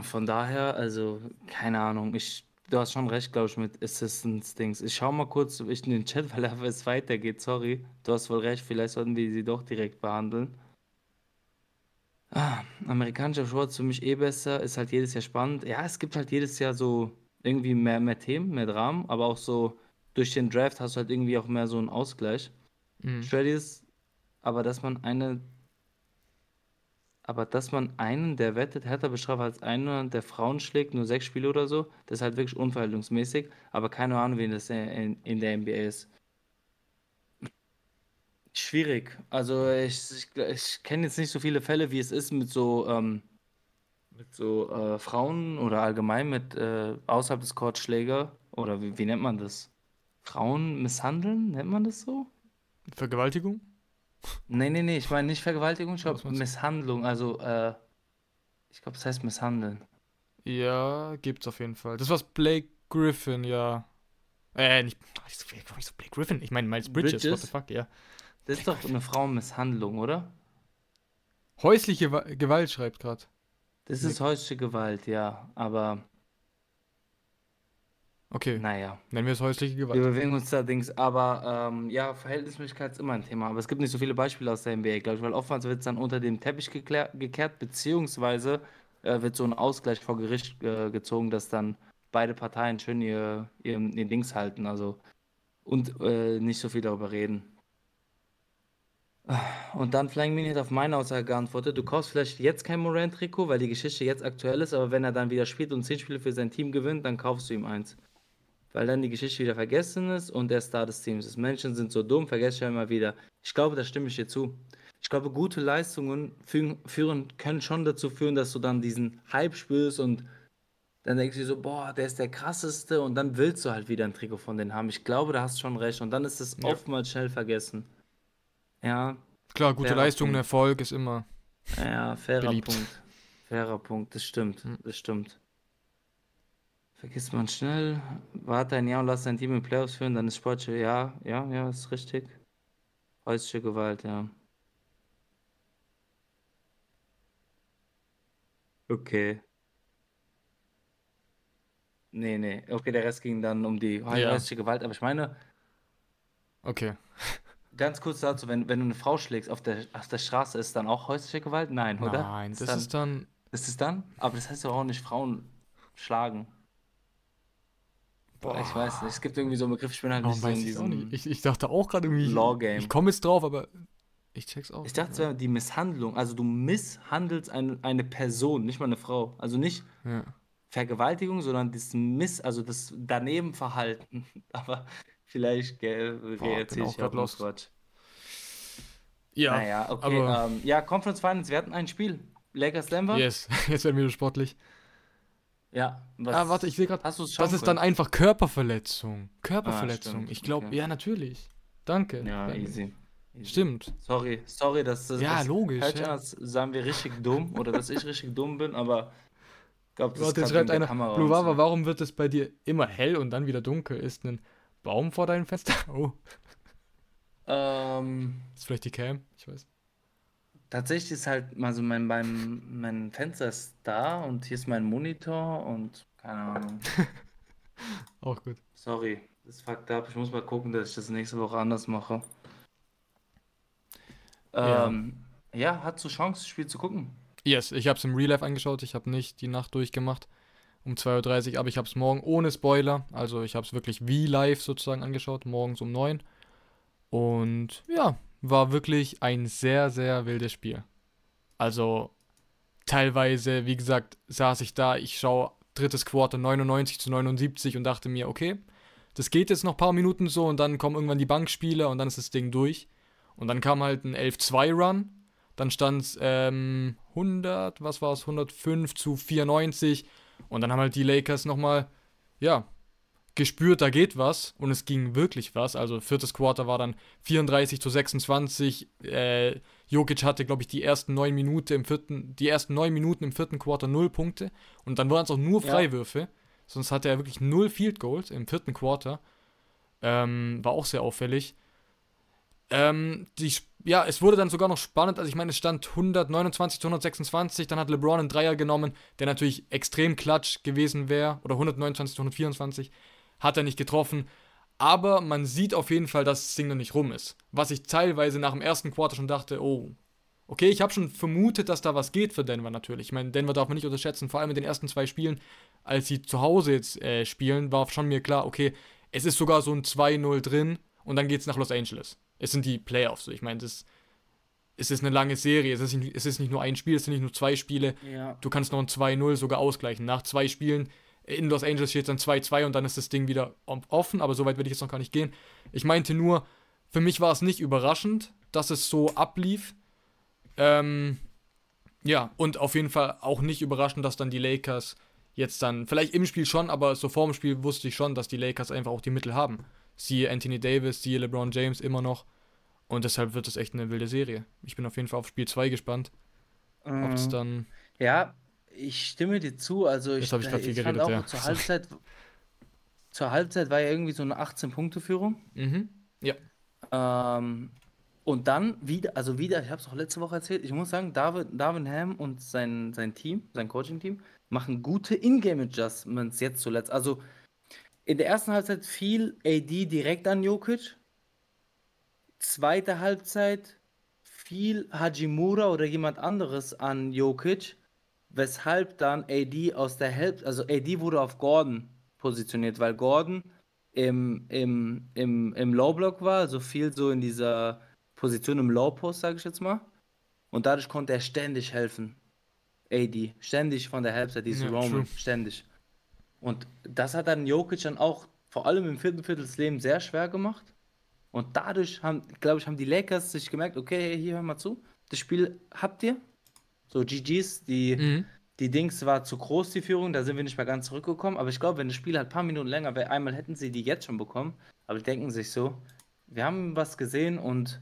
von daher, also, keine Ahnung, ich, du hast schon recht, glaube ich, mit Assistance-Dings. Ich schau mal kurz ich in den Chat, weil es weitergeht, sorry. Du hast wohl recht, vielleicht sollten wir sie doch direkt behandeln. Ah, amerikanischer Sport ist für mich eh besser, ist halt jedes Jahr spannend. Ja, es gibt halt jedes Jahr so irgendwie mehr, mehr Themen, mehr Dramen, aber auch so durch den Draft hast du halt irgendwie auch mehr so einen Ausgleich. Mhm. Schwer ist, aber dass man eine, aber dass man einen, der wettet, härter bestraft als einen, der Frauen schlägt, nur sechs Spiele oder so, das ist halt wirklich unverhältnismäßig, aber keine Ahnung, wen das in, in der NBA ist. Schwierig. Also ich, ich, ich kenne jetzt nicht so viele Fälle, wie es ist mit so, ähm, mit so äh, Frauen oder allgemein mit äh, außerhalb des Courts Schläger oder wie, wie nennt man das? Frauen misshandeln, nennt man das so? Vergewaltigung? Nee, nee, nee, ich meine nicht Vergewaltigung, ich glaube? Misshandlung, also äh, ich glaube, das heißt misshandeln. Ja, gibt's auf jeden Fall. Das war's Blake Griffin, ja. Äh, nicht, ich so, ich so Blake Griffin. Ich meine Miles Bridges, what Bridges? the fuck, ja. Das ist doch eine Frauenmisshandlung, oder? Häusliche Wa- Gewalt schreibt gerade. Das ist häusliche Gewalt, ja, aber Okay, naja. nennen wir es häusliche Wir Gewalt. bewegen uns da Dings, aber ähm, ja, Verhältnismäßigkeit ist immer ein Thema. Aber es gibt nicht so viele Beispiele aus der NBA, glaube ich, weil oftmals wird es dann unter den Teppich gekehrt, beziehungsweise äh, wird so ein Ausgleich vor Gericht äh, gezogen, dass dann beide Parteien schön ihr, ihr, ihr Dings halten, also und äh, nicht so viel darüber reden. Und dann Flying Mini hat auf meine Aussage geantwortet, du kaufst vielleicht jetzt kein Morant-Trikot, weil die Geschichte jetzt aktuell ist, aber wenn er dann wieder spielt und 10 Spiele für sein Team gewinnt, dann kaufst du ihm eins. weil dann die Geschichte wieder vergessen ist und der Star des Teams ist. Menschen sind so dumm, vergesse ich ja immer wieder. Ich glaube, da stimme ich dir zu. Ich glaube, gute Leistungen führen, führen, können schon dazu führen, dass du dann diesen Hype spürst und dann denkst du dir so, boah, der ist der krasseste und dann willst du halt wieder ein Trikot von denen haben. Ich glaube, da hast du schon recht und dann ist es Ja. oftmals schnell vergessen. Ja, Klar, gute Leistung, Punkt. Erfolg ist immer. ja, fairer Beliebt. Punkt. Fairer Punkt, das stimmt, Hm. das stimmt. Vergisst man schnell, warte ein Jahr und lass dein Team in Playoffs führen, dann ist sportliche, ja, ja, ja, ist richtig. Häusliche Gewalt, ja. Okay. Nee, nee. Okay, der Rest ging dann um die Ja. häusliche Gewalt, aber ich meine, Okay. Ganz kurz dazu, wenn, wenn du eine Frau schlägst auf der, auf der Straße, ist dann auch häusliche Gewalt? Nein, oder? Nein, Ist das dann, ist dann. ist es dann? Aber das heißt doch auch nicht Frauen schlagen. Boah, ich weiß nicht. Es gibt irgendwie so einen Begriff, ich bin halt Warum nicht so in diesem. nicht? Ich, ich dachte auch gerade irgendwie. Law-Game. Ich komme jetzt drauf, aber ich check's auch. Ich dachte, es wäre die Misshandlung. Also du misshandelst eine, eine Person, nicht mal eine Frau. Also nicht Ja. Vergewaltigung, sondern das Miss, also das Danebenverhalten. Aber vielleicht gell, Boah, auch ich auch lost. Quatsch. Ja. Naja, okay. aber- ähm, ja, Conference Finals, wir hatten ein Spiel. Lakers Denver? Yes, jetzt werden wir wieder sportlich. Ja. Was, Ah, warte, ich sehe gerade. Das ist dann einfach Körperverletzung. Körperverletzung. stimmt, ich glaube, okay. ja, natürlich. Danke. Ja, easy. easy. Stimmt. Sorry, sorry, dass das. Ja, das logisch, Hört ja. sagen wir richtig dumm oder dass ich richtig dumm bin, aber ich glaube, das Warte, schreibt einer, Blue warum wird es bei dir immer hell und dann wieder dunkel? Ist ein Baum vor deinem Fenster? Oh, Ähm, ist vielleicht die Cam? Ich weiß. tatsächlich ist halt, also mein, mein, mein Fenster ist da und hier ist mein Monitor und keine Ahnung. Auch gut. Sorry, das ist fucked up. Ich muss mal gucken, dass ich das nächste Woche anders mache. Ja. Ähm, ja, hast du Chance, das Spiel zu gucken? Yes, ich habe es im Real Life angeschaut. Ich habe nicht die Nacht durchgemacht um 2.30 Uhr, aber ich habe es morgen ohne Spoiler. Also ich habe es wirklich wie live sozusagen angeschaut, morgens um 9. Und ja, war wirklich ein sehr, sehr wildes Spiel. Also teilweise, wie gesagt, saß ich da, ich schaue drittes Quarter 99 zu 79 und dachte mir, okay, das geht jetzt noch ein paar Minuten so und dann kommen irgendwann die Bankspieler und dann ist das Ding durch. Und dann kam halt ein 11-2-Run. Dann stand es ähm, 100, was war es, 105 zu 94. Und dann haben halt die Lakers nochmal, ja, gespürt, da geht was. Und es ging wirklich was. Also viertes Quarter war dann 34 zu 26. Äh, Jokic hatte, glaube ich, die ersten neun Minuten im vierten, die ersten neun Minuten im vierten Quarter null Punkte. Und dann waren es auch nur Ja. Freiwürfe. Sonst hatte er wirklich null Field Goals im vierten Quarter. Ähm, war auch sehr auffällig. Ähm, die, ja, es wurde dann sogar noch spannend. Also ich meine, es stand 129 zu 126. Dann hat LeBron einen Dreier genommen, der natürlich extrem klatsch gewesen wäre. Oder 129 zu 124. Hat er nicht getroffen. Aber man sieht auf jeden Fall, dass das Ding noch nicht rum ist. Was ich teilweise nach dem ersten Quarter schon dachte, oh, okay, ich habe schon vermutet, dass da was geht für Denver natürlich. Ich meine, Denver darf man nicht unterschätzen, vor allem in den ersten zwei Spielen, als sie zu Hause jetzt äh, spielen, war schon mir klar, okay, es ist sogar so ein 2-0 drin und dann geht es nach Los Angeles. Es sind die Playoffs. Ich meine, das es ist eine lange Serie. Es ist, nicht, es ist nicht nur ein Spiel, es sind nicht nur zwei Spiele. Ja. Du kannst noch ein 2-0 sogar ausgleichen. Nach zwei Spielen in Los Angeles steht dann 2-2 und dann ist das Ding wieder offen, aber so weit will ich jetzt noch gar nicht gehen. Ich meinte nur, für mich war es nicht überraschend, dass es so ablief. Ähm, ja, und auf jeden Fall auch nicht überraschend, dass dann die Lakers jetzt dann, vielleicht im Spiel schon, aber so vor dem Spiel wusste ich schon, dass die Lakers einfach auch die Mittel haben. Siehe Anthony Davis, siehe LeBron James immer noch. Und deshalb wird es echt eine wilde Serie. Ich bin auf jeden Fall auf Spiel 2 gespannt, ob es Ähm, dann. Ja, ich stimme dir zu. Also ich, ich viel ich fand geredet, auch ja. zur. Halbzeit, zur Halbzeit war ja irgendwie so eine 18-Punkte-Führung. Mhm. Ja. Ähm, und dann wieder, also wieder, ich habe es auch letzte Woche erzählt, ich muss sagen, David, Darvin Ham und sein, sein Team, sein Coaching-Team, machen gute Ingame-Adjustments jetzt zuletzt. Also in der ersten Halbzeit fiel AD direkt an Jokic. Zweite Halbzeit fiel Hajimura oder jemand anderes an Jokic, weshalb dann AD aus der Hälfte, also AD wurde auf Gordon positioniert, weil Gordon im, im, im, im Low-Block war, also viel so in dieser Position im Low-Post, sage ich jetzt mal. Und dadurch konnte er ständig helfen. AD, ständig von der Halbzeit, diese Ja, Roman, ständig. Und das hat dann Jokic dann auch vor allem im vierten Viertel das Leben sehr schwer gemacht. Und dadurch haben, glaube ich, haben die Lakers sich gemerkt, okay, hier hör mal zu, das Spiel habt ihr. So GGs, die, Mhm. die Dings war zu groß, die Führung, da sind wir nicht mehr ganz zurückgekommen. Aber ich glaube, wenn das Spiel halt ein paar Minuten länger wäre, einmal hätten sie die jetzt schon bekommen. Aber die denken sich so, wir haben was gesehen und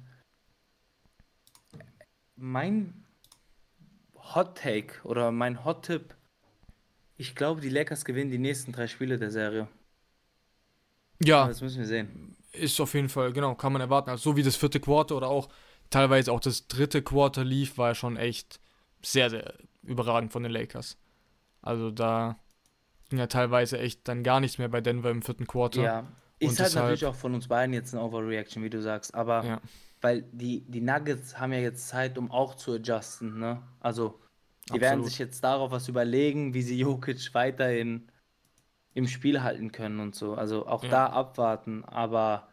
mein Hot Take oder mein Hot Tip, ich glaube, die Lakers gewinnen die nächsten drei Spiele der Serie. Ja, Aber das müssen wir sehen. ist auf jeden Fall, genau, kann man erwarten. Also so wie das vierte Quarter oder auch teilweise auch das dritte Quarter lief, war ja schon echt sehr, sehr überragend von den Lakers. Also da ging ja teilweise echt dann gar nichts mehr bei Denver im vierten Quarter. Ja, ist Und halt deshalb- natürlich auch von uns beiden jetzt eine Overreaction, wie du sagst, aber Ja. weil die, die Nuggets haben ja jetzt Zeit, um auch zu adjusten, ne? Also, die werden Absolut. sich jetzt darauf was überlegen, wie sie Jokic weiterhin im Spiel halten können und so. Also auch Ja. da abwarten, aber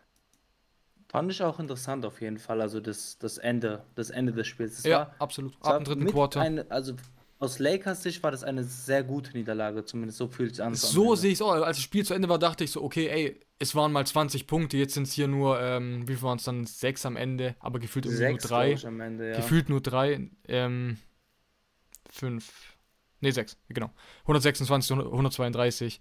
fand ich auch interessant auf jeden Fall, also das, das Ende, das Ende des Spiels. Das Ja, war, absolut. Ab dem dritten Quarter. Eine, also aus Lakers Sicht war das eine sehr gute Niederlage, zumindest so fühlt es an. So sehe ich es auch. Als das Spiel zu Ende war, dachte ich so, okay, ey, es waren mal 20 Punkte, jetzt sind es hier nur, ähm, wie viel waren es dann? Sechs am Ende, aber gefühlt Sechs, nur drei. Ende, ja. Gefühlt nur drei. Ähm, fünf. Nee, sechs, genau. 126, 132.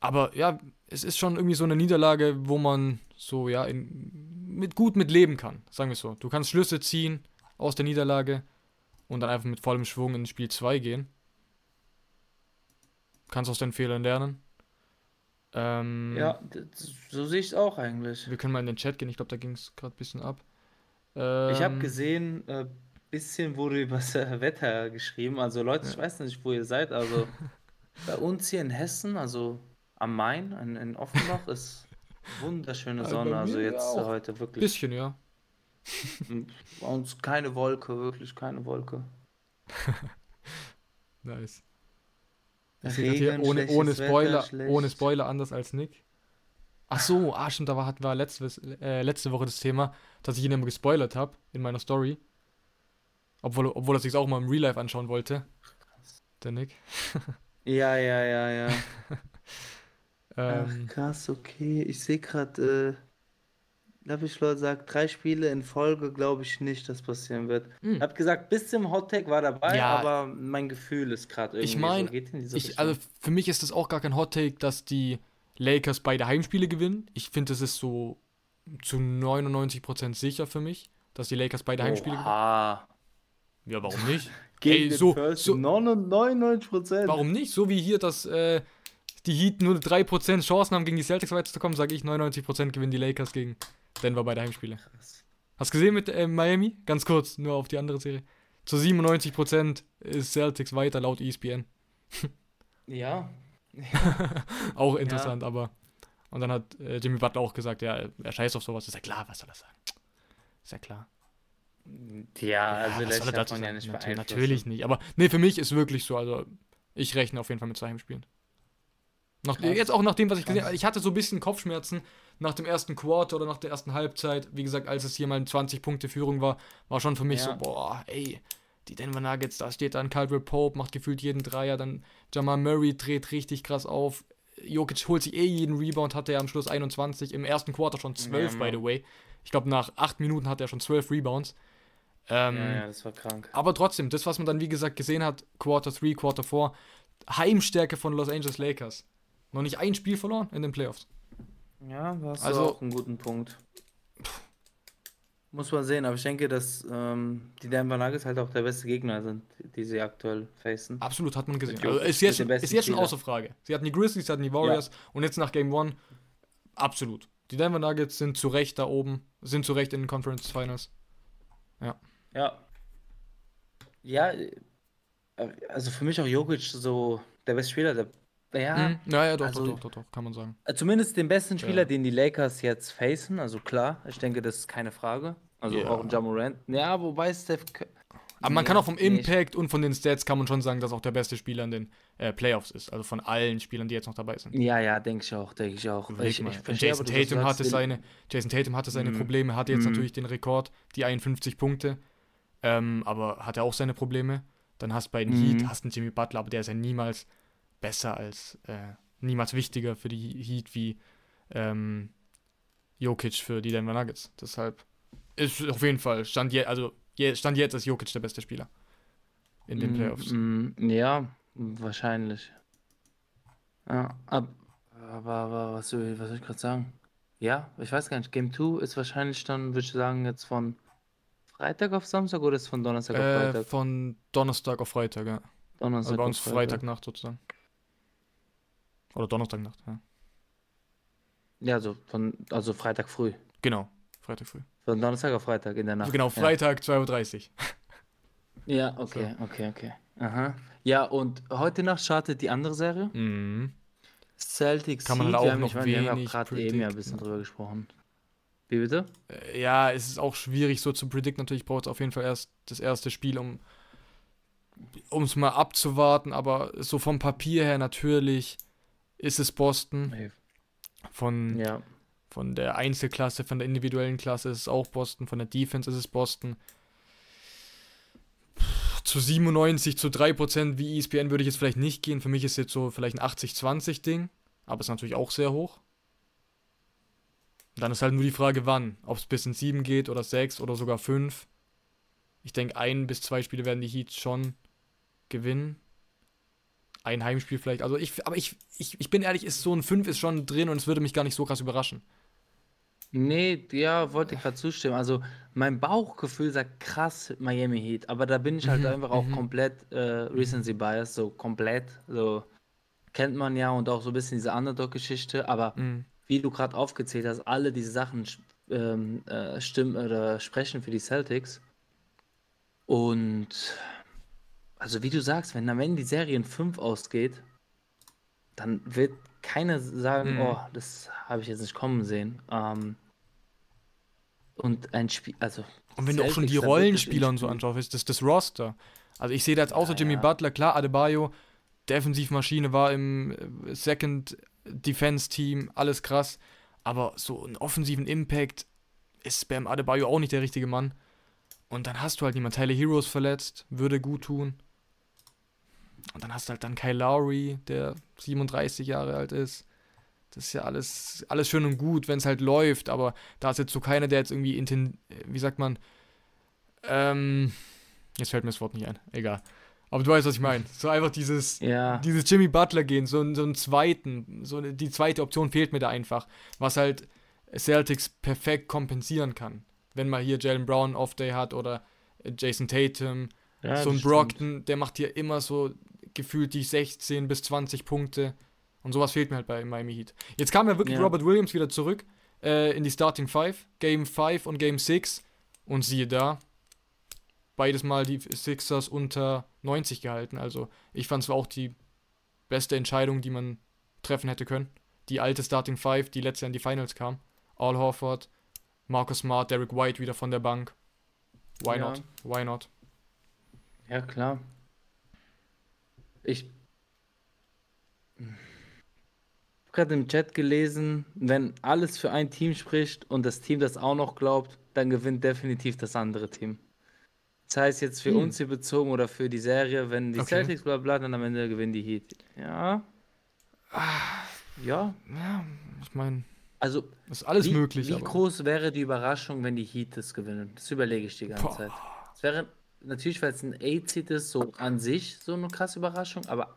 Aber ja, es ist schon irgendwie so eine Niederlage, wo man so, ja, in, mit gut mit leben kann, sagen wir es so. Du kannst Schlüsse ziehen aus der Niederlage und dann einfach mit vollem Schwung in Spiel 2 gehen. Kannst aus deinen Fehlern lernen. Ähm, Ja, so sehe ich es auch eigentlich. Wir können mal in den Chat gehen, ich glaube, da ging es gerade ein bisschen ab. Ich habe Ähm, gesehen, äh, bisschen wurde über das Wetter geschrieben. Also Leute, ich weiß nicht, wo ihr seid. Also bei uns hier in Hessen, also am Main, in, in Offenbach, ist wunderschöne Also Sonne. Also jetzt auch. heute wirklich. Bisschen, ja. Bei uns keine Wolke, wirklich keine Wolke. Nice. Ich sehe hier ohne, ohne Wetter, Spoiler, schlecht. ohne Spoiler anders als Nick. Ach so, ah stimmt, da war, hatten wir letzte, äh, letzte Woche das Thema, dass ich ihn immer gespoilert habe in meiner Story. Obwohl, obwohl er sich auch mal im Real Life anschauen wollte. Der Nick. Ja, ja, ja, ja. Ähm, Ach, krass, okay. Ich sehe gerade, äh, Lavischlord sagt, drei Spiele in Folge glaube ich nicht, dass passieren wird. Hm. Ich habe gesagt, bis zum Hot Take war dabei, Ja. aber mein Gefühl ist gerade irgendwie Ich mein, so, also für mich ist das auch gar kein Hot Take, dass die Lakers beide Heimspiele gewinnen. Ich finde, das ist so zu 99% sicher für mich, dass die Lakers beide Heimspiele gewinnen. Ja, warum nicht? Gegen Ey, den so- First so- 99 Prozent. Warum nicht? So wie hier, dass äh, die Heat nur 3% Chancen haben, gegen die Celtics weiterzukommen, sage ich 99% gewinnen die Lakers gegen Denver beide Heimspiele. Hast du gesehen mit äh, Miami? Ganz kurz, nur auf die andere Serie. Zu 97% ist Celtics weiter laut ESPN. Ja. Auch interessant, aber. Und dann hat äh, Jimmy Butler auch gesagt, ja, er scheißt auf sowas. Ist ja klar, was soll er sagen? Ist ja klar. Ja, also sich dazu davon ja nicht beeinflussen. Natürlich nicht. Aber nee, für mich ist wirklich so. Also, ich rechne auf jeden Fall mit zwei Heimspielen. Nach, jetzt auch nach dem, was ich gesehen habe. Ich hatte so ein bisschen Kopfschmerzen nach dem ersten Quarter oder nach der ersten Halbzeit. Wie gesagt, als es hier mal eine 20-Punkte-Führung war, war schon für mich Ja. so, boah, ey, die Denver Nuggets, da steht dann Caldwell Pope, macht gefühlt jeden Dreier, dann Jamal Murray dreht richtig krass auf. Jokic holt sich eh jeden Rebound, hatte er am Schluss 21, im ersten Quarter schon 12, Ja, by the way. Ich glaube, nach 8 Minuten hat er schon 12 Rebounds. Ähm, Ja, ja, das war krank. aber trotzdem, das, was man dann wie gesagt gesehen hat, Quarter 3, Quarter 4, Heimstärke von Los Angeles Lakers. Noch nicht ein Spiel verloren in den Playoffs. Ja, hast Also- auch einen guten Punkt. Muss man sehen, aber ich denke, dass ähm, die Denver Nuggets halt auch der beste Gegner sind, die sie aktuell facen. Absolut hat man gesehen. Also ist jetzt, ist jetzt schon außer Frage. Sie hatten die Grizzlies, sie hatten die Warriors und jetzt nach Game 1 absolut. Die Denver Nuggets sind zu Recht da oben, sind zu Recht in den Conference Finals. Ja. Ja, äh, also für mich auch Jokic so der beste Spieler. Der, ja, Mhm. Ja, ja, doch, also- doch, doch, doch, doch, kann man sagen. äh, zumindest den besten Spieler, Ja. den die Lakers jetzt facen. Also klar, ich denke, das ist keine Frage. Also Ja. auch ein Jamorant. Ja, wobei Steph. Aber man Nee, kann auch vom nee, ich- Impact und von den Stats kann man schon sagen, dass auch der beste Spieler in den äh, Playoffs ist. Also von allen Spielern, die jetzt noch dabei sind. Ja, ja, denke ich auch, denke ich auch. Ich, ich verstehe Jason Tatum hatte seine, Jason Tatum hatte seine Mhm. Probleme, hatte jetzt Mhm. natürlich den Rekord, die 51 Punkte, ähm, aber hatte auch seine Probleme. Dann hast bei den Mhm. Heat hast einen Jimmy Butler, aber der ist ja niemals besser als äh, niemals wichtiger für die Heat wie ähm, Jokic für die Denver Nuggets. Deshalb ist auf jeden Fall, stand, je, also, stand jetzt ist Jokic der beste Spieler in den Playoffs. Mm, ja, wahrscheinlich. Ja, ab, aber, aber was, soll, was soll ich gerade sagen? Ja, ich weiß gar nicht. Game 2 ist wahrscheinlich dann, würde ich sagen, jetzt von Freitag auf Samstag oder ist von Donnerstag auf Äh, Freitag? von Donnerstag auf Freitag, ja. Also Donnerstag bei auf uns Freitagnacht sozusagen. Oder Donnerstagnacht, ja. Ja, so von, also Freitag früh. Genau, Freitag früh. Von Donnerstag auf Freitag in der Nacht. Genau, Ja. Freitag 2.30 Uhr. Ja, okay, okay, okay. Aha. Ja, und heute Nacht startet die andere Serie. Mhm. Celtics Kann man Heat. halt wir auch haben, noch ich meine, wir haben ja wenig gerade eben ja ein bisschen drüber gesprochen. Wie bitte? Äh, Ja, es ist auch schwierig so zu predikten. Natürlich braucht es auf jeden Fall erst das erste Spiel, um es mal abzuwarten. Aber so vom Papier her natürlich ist es Boston. Von, Ja. von der Einzelklasse, von der individuellen Klasse ist es auch Boston. Von der Defense ist es Boston. Zu 97, zu 3% wie ESPN würde ich jetzt vielleicht nicht gehen. Für mich ist jetzt so vielleicht ein 80-20-Ding. Aber ist natürlich auch sehr hoch. Dann ist halt nur die Frage, wann. Ob es bis in 7 geht oder 6 oder sogar 5. Ich denke, ein bis zwei Spiele werden die Heats schon gewinnen. Ein Heimspiel vielleicht. Also ich, aber ich, ich, ich bin ehrlich, ist so ein 5 ist schon drin und es würde mich gar nicht so krass überraschen. Nee, ja, wollte ich gerade zustimmen. Also mein Bauchgefühl sagt krass Miami Heat, aber da bin ich halt Mhm, einfach auch mhm. komplett äh, Recency Bias, so komplett, so kennt man ja und auch so ein bisschen diese Underdog-Geschichte, aber Mhm. Wie du gerade aufgezählt hast, alle diese Sachen ähm, äh, stimmen oder sprechen für die Celtics. Und also wie du sagst, wenn am Ende die Serie in 5 ausgeht, dann wird keiner sagen, Mhm. oh, das habe ich jetzt nicht kommen sehen. Ähm, und ein Spiel, also Und wenn du auch schon die Celtics, Rollenspieler und so anschaust, das, das Roster. Also ich sehe da jetzt außer Ja, Jimmy ja. Butler, klar, Adebayo, Defensivmaschine war im äh, Second Defense Team, alles krass. Aber so einen offensiven Impact ist Bam Adebayo auch nicht der richtige Mann. Und dann hast du halt niemand. Tyler Heroes verletzt, würde gut tun. Und dann hast du halt dann Kyle Lowry, der 37 Jahre alt ist. Das ist ja alles, alles schön und gut, wenn es halt läuft, aber da ist jetzt so keiner, der jetzt irgendwie, wie sagt man, ähm, jetzt fällt mir das Wort nicht ein, egal. Aber du weißt, was ich meine. So einfach dieses, Ja, dieses Jimmy Butler gehen, so, einen- so einen zweiten, so die zweite Option fehlt mir da einfach, was halt Celtics perfekt kompensieren kann. Wenn mal hier Jalen Brown Off-Day hat oder äh, Jason Tatum, ja, so ein das stimmt. Brockton, der macht hier immer so gefühlt die 16 bis 20 Punkte. Und sowas fehlt mir halt bei Miami Heat. Jetzt kam ja wirklich Ja. Robert Williams wieder zurück äh, in die Starting Five, Game 5 und Game 6. Und siehe da, beides Mal die Sixers unter 90 gehalten. Also ich fand es war auch die beste Entscheidung, die man treffen hätte können. Die alte Starting Five, die letztes Jahr in die Finals kam. Al Horford, Marcus Smart, Derek White wieder von der Bank. Why Ja. not? Why not? Ja, klar. Ich habe gerade im Chat gelesen, wenn alles für ein Team spricht und das Team das auch noch glaubt, dann gewinnt definitiv das andere Team. Das heißt jetzt für Hm. uns hier bezogen oder für die Serie, wenn die Okay. Celtics bla bla, dann am Ende gewinnen die Heat. Ja. Ja, Ja, ich meine, also ist alles wie, möglich. Wie aber groß wäre die Überraschung, wenn die Heat das gewinnen? Das überlege ich die ganze Boah. Zeit. Es wäre natürlich, weil es ein A-Seed ist, so an sich so eine krasse Überraschung, aber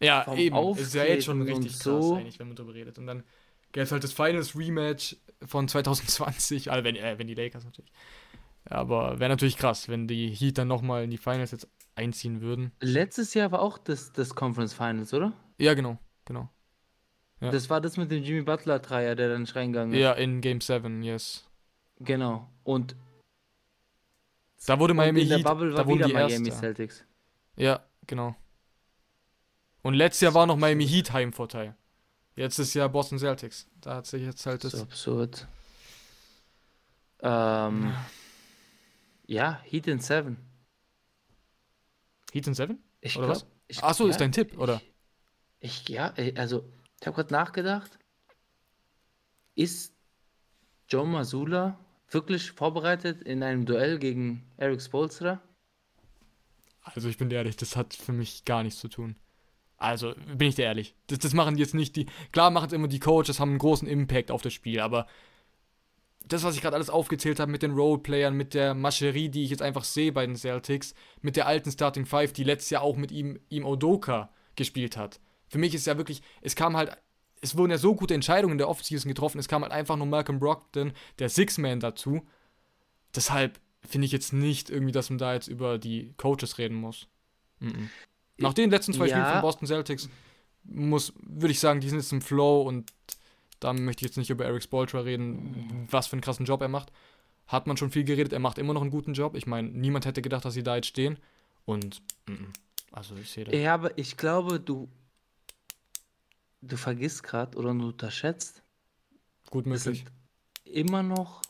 ja, eben. Ist ja jetzt schon Auftreten richtig krass, so. eigentlich, wenn man darüber redet. Und dann gäbe es halt das Finals Rematch von 2020, also wenn, äh, wenn die Lakers natürlich. Aber wäre natürlich krass, wenn die Heat dann nochmal in die Finals jetzt einziehen würden. letztes Jahr war auch das, das Conference Finals, oder? Ja, genau, genau. Ja. Das war das mit dem Jimmy Butler Dreier, der dann nicht reingegangen ist. Ja, in Game 7, yes. Genau. Und, Da wurde Miami in der Heat, Bubble da war wurden wieder die Miami Erster. Celtics. Ja, genau. Und letztes Jahr war noch Miami Heat Heimvorteil. Jetzt ist ja Boston Celtics. Da hat sich jetzt halt Das das. ist absurd. Ähm, ja, Heat in Seven. Heat in 7? Ich Oder glaub, was? Ich, Ach so, ja, ist dein Tipp, oder? Ich, ich ja, ey, also ich habe gerade nachgedacht. Ist Joe Masula wirklich vorbereitet in einem Duell gegen Eric Spolstra? Also ich bin dir ehrlich, das hat für mich gar nichts zu tun. Also, bin ich dir ehrlich. Das, das machen jetzt nicht die. Klar machen es immer die Coaches, haben einen großen Impact auf das Spiel, aber das, was ich gerade alles aufgezählt habe mit den Roleplayern, mit der Mascherie, die ich jetzt einfach sehe bei den Celtics, mit der alten Starting Five, die letztes Jahr auch mit ihm, ihm Odoka gespielt hat. Für mich ist ja wirklich, es kam halt, es wurden ja so gute Entscheidungen in der Offseason getroffen, es kam halt einfach nur Malcolm Brockton, der Six-Man dazu. Deshalb finde ich jetzt nicht irgendwie, dass man da jetzt über die Coaches reden muss. Mm -mm. Nach den letzten zwei ja. Spielen von Boston Celtics muss, würde ich sagen, die sind jetzt im Flow und da möchte ich jetzt nicht über Eric Spoltra reden, was für einen krassen Job er macht. Hat man schon viel geredet, er macht immer noch einen guten Job. Ich meine, niemand hätte gedacht, dass sie da jetzt stehen. Und, also ich sehe das. Ja, aber ich glaube, du, du vergisst gerade oder du unterschätzt. Gut möglich. Immer noch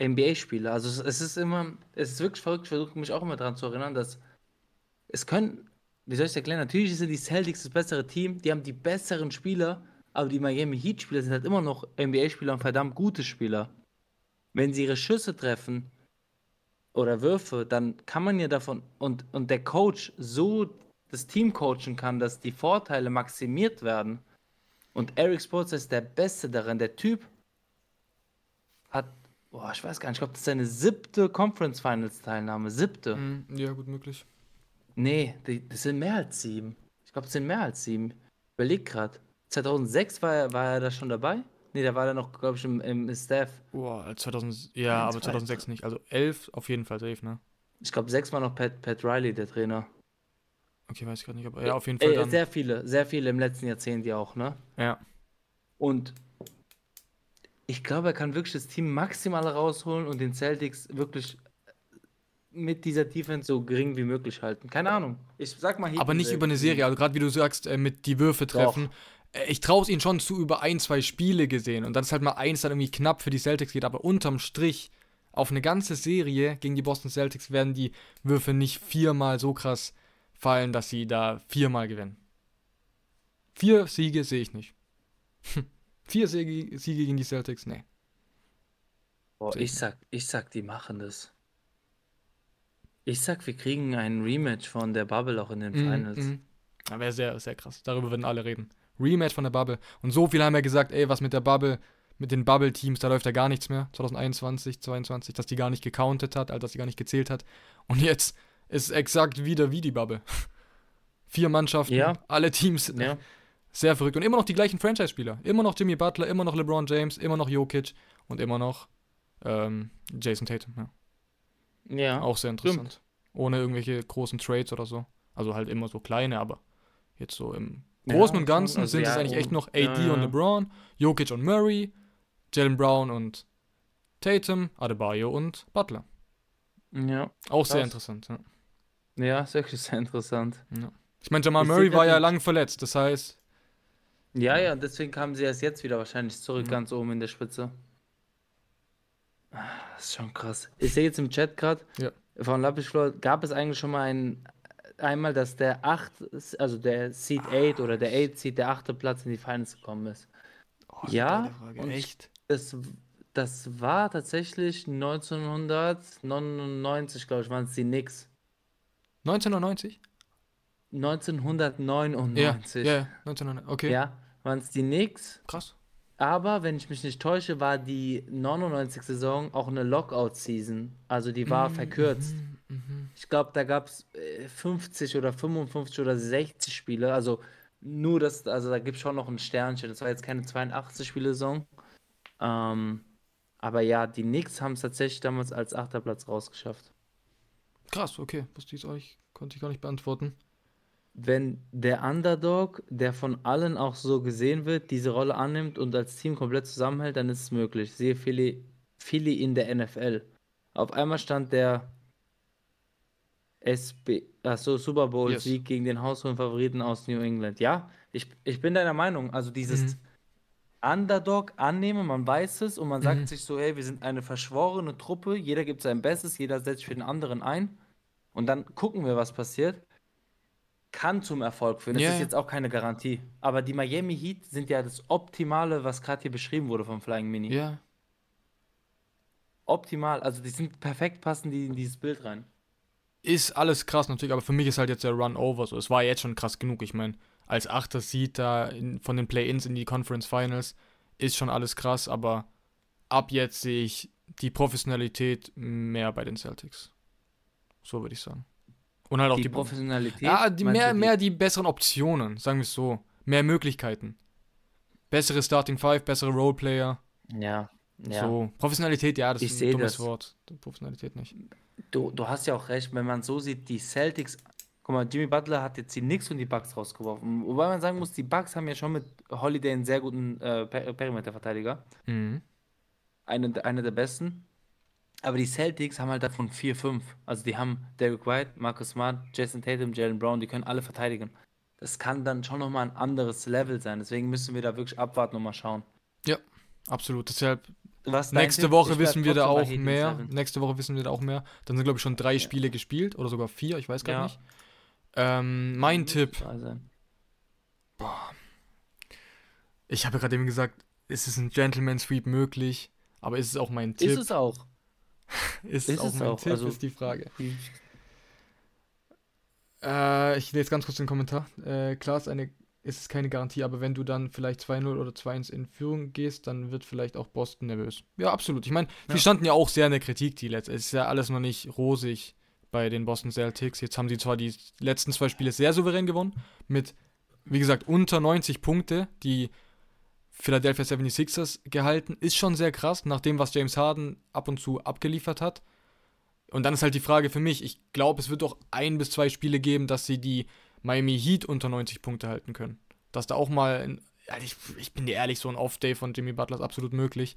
NBA-Spieler. Also es ist immer, es ist wirklich verrückt, ich versuche mich auch immer daran zu erinnern, dass es können, wie soll ich es erklären, natürlich sind die Celtics das bessere Team, die haben die besseren Spieler, aber die Miami Heat-Spieler sind halt immer noch NBA-Spieler und verdammt gute Spieler. Wenn sie ihre Schüsse treffen oder Würfe, dann kann man ja davon und, und der Coach so das Team coachen kann, dass die Vorteile maximiert werden. Und Eric Sports ist der Beste darin. Der Typ hat, boah, ich weiß gar nicht, ich glaube, das ist seine siebte Conference Finals Teilnahme. Siebte. Mm, ja, gut möglich. Nee, die, das sind mehr als sieben. Ich glaube, das sind mehr als sieben. Überleg gerade. 2006 war er, war er da schon dabei? Nee, da war er noch, glaube ich, im, im Staff. Boah, 2000, ja, aber 2006 nicht. Also 11 auf jeden Fall safe, ne? Ich glaube, 6 war noch Pat, Pat Riley, der Trainer. Okay, weiß ich gerade nicht, aber ja, auf jeden Fall. Äh, dann... Sehr viele, sehr viele im letzten Jahrzehnt ja auch, ne? Ja. Und ich glaube, er kann wirklich das Team maximal rausholen und den Celtics wirklich mit dieser Defense so gering wie möglich halten. Keine Ahnung. Ich sag mal hier. Aber nicht über eine Serie, also gerade wie du sagst, äh, mit die Würfe treffen. Doch. Äh, ich traue es ihnen schon zu über ein, zwei Spiele gesehen und dann ist halt mal eins dann irgendwie knapp für die Celtics geht, aber unterm Strich auf eine ganze Serie gegen die Boston Celtics werden die Würfe nicht viermal so krass fallen, dass sie da viermal gewinnen. Vier Siege sehe ich nicht. Vier Siege, Siege gegen die Celtics? Nee. Boah, ich sag, ich sag, die machen das. Ich sag, wir kriegen ein Rematch von der Bubble auch in den mhm, Finals. Mm, mm. Wäre sehr, sehr krass. Darüber würden alle reden. Rematch von der Bubble. Und so viele haben ja gesagt, ey, was mit der Bubble, mit den Bubble-Teams, da läuft ja gar nichts mehr. 2021, 2022, dass die gar nicht gecountet hat, also dass die gar nicht gezählt hat. Und jetzt ist exakt wieder wie die Bubble. Vier Mannschaften, ja. alle Teams. Ja. Sehr verrückt. Und immer noch die gleichen Franchise-Spieler. Immer noch Jimmy Butler, immer noch LeBron James, immer noch Jokic und immer noch ähm, Jason Tatum. Ja. ja. Auch sehr interessant. Stimmt. Ohne irgendwelche großen Trades oder so. Also halt immer so kleine, aber jetzt so im Großen ja, und Ganzen also sind ja, es eigentlich echt noch AD ja, und LeBron, Jokic und Murray, Jalen Brown und Tatum, Adebayo und Butler. Ja. Auch sehr interessant, ja. Ja, ist wirklich sehr interessant. Ich meine, Jamal ich Murray war ja lang verletzt, das heißt. Ja, ja, deswegen kamen sie erst jetzt wieder wahrscheinlich zurück, ganz oben in der Spitze. Ah, das ist schon krass. Ich sehe jetzt im Chat gerade, ja. von Lapischflor gab es eigentlich schon mal einen einmal, dass der 8, also der Seed 8 oder der 8 Seed, der achte Platz in die Finals gekommen ist. Oh, ja, echt? Das, das war tatsächlich 1999, glaube ich, waren es die Knicks. 1990? 1999. Ja, ja, 1999, okay. Ja, waren es die Knicks. Krass. Aber, wenn ich mich nicht täusche, war die 99-Saison auch eine Lockout-Season. Also die war mm, verkürzt. Mm, mm, ich glaube, da gab es 50 oder 55 oder 60 Spiele. Also nur das, also da gibt es schon noch ein Sternchen. Das war jetzt keine 82-Spiele-Saison. Ähm, aber ja, die Knicks haben es tatsächlich damals als Achterplatz rausgeschafft. Krass, okay. Wusste ich euch, konnte ich gar nicht beantworten wenn der Underdog, der von allen auch so gesehen wird, diese Rolle annimmt und als Team komplett zusammenhält, dann ist es möglich. Sehe Philly, Philly in der NFL. Auf einmal stand der SB, achso, Super Bowl-Sieg yes. gegen den haushohen Favoriten aus New England. Ja, ich, ich bin deiner Meinung. Also dieses mhm. Underdog annehmen, man weiß es und man sagt mhm. sich so, hey, wir sind eine verschworene Truppe, jeder gibt sein Bestes, jeder setzt für den anderen ein und dann gucken wir, was passiert kann zum Erfolg führen. Das yeah. ist jetzt auch keine Garantie. Aber die Miami Heat sind ja das Optimale, was gerade hier beschrieben wurde vom Flying Mini. Ja. Yeah. Optimal. Also die sind perfekt, passen die in dieses Bild rein. Ist alles krass natürlich, aber für mich ist halt jetzt der Run over so. Es war jetzt schon krass genug. Ich meine, als Achter Seed da in, von den Play-Ins in die Conference Finals, ist schon alles krass, aber ab jetzt sehe ich die Professionalität mehr bei den Celtics. So würde ich sagen. Und halt auch Die die, Professionalität. Ja, die mehr, mehr die besseren Optionen, sagen wir es so. Mehr Möglichkeiten. Bessere Starting Five, bessere Roleplayer. Ja, ja. So. Professionalität, ja, das Ich ist ein dummes das. Wort. Professionalität nicht. Du, du hast ja auch recht, wenn man so sieht, die Celtics. Guck mal, Jimmy Butler hat jetzt die Knicks und die Bucks rausgeworfen. Wobei man sagen muss, die Bucks haben ja schon mit Holiday einen sehr guten äh, Per- Perimeter-Verteidiger. Mhm. Eine, eine der besten. Aber die Celtics haben halt davon 4, 5. Also die haben Derek White, Marcus Smart, Jason Tatum, Jalen Brown, die können alle verteidigen. Das kann dann schon nochmal ein anderes Level sein. Deswegen müssen wir da wirklich abwarten und mal schauen. Ja, absolut. Deshalb, nächste Tipp? Woche wissen wir da auch mehr. Nächste Woche wissen wir da auch mehr. Dann sind, glaube ich, schon drei Spiele gespielt oder sogar vier, ich weiß gar Ja. nicht. Ähm, mein Tipp, sein. ich habe ja gerade eben gesagt, es ist ein Gentleman Sweep möglich, aber ist es auch mein Tipp? Ist es auch. Ist, ist auch mein auch, Tipp, also- ist die Frage. Äh, ich lese ganz kurz den Kommentar. Äh, klar ist, eine, ist es keine Garantie, aber wenn du dann vielleicht 2-0 oder 2-1 in Führung gehst, dann wird vielleicht auch Boston nervös. Ja, absolut. Ich meine, Ja. standen ja auch sehr in der Kritik, die letzte. Es ist ja alles noch nicht rosig bei den Boston Celtics. Jetzt haben sie zwar die letzten zwei Spiele sehr souverän gewonnen, mit, wie gesagt, unter 90 Punkte, die Philadelphia 76ers gehalten. Ist schon sehr krass, nach dem, was James Harden ab und zu abgeliefert hat. Und dann ist halt die Frage für mich, ich glaube, es wird doch ein bis zwei Spiele geben, dass sie die Miami Heat unter 90 Punkte halten können. Dass da auch mal, ein, ich, ich bin dir ehrlich, so ein Off-Day von Jimmy Butler ist absolut möglich.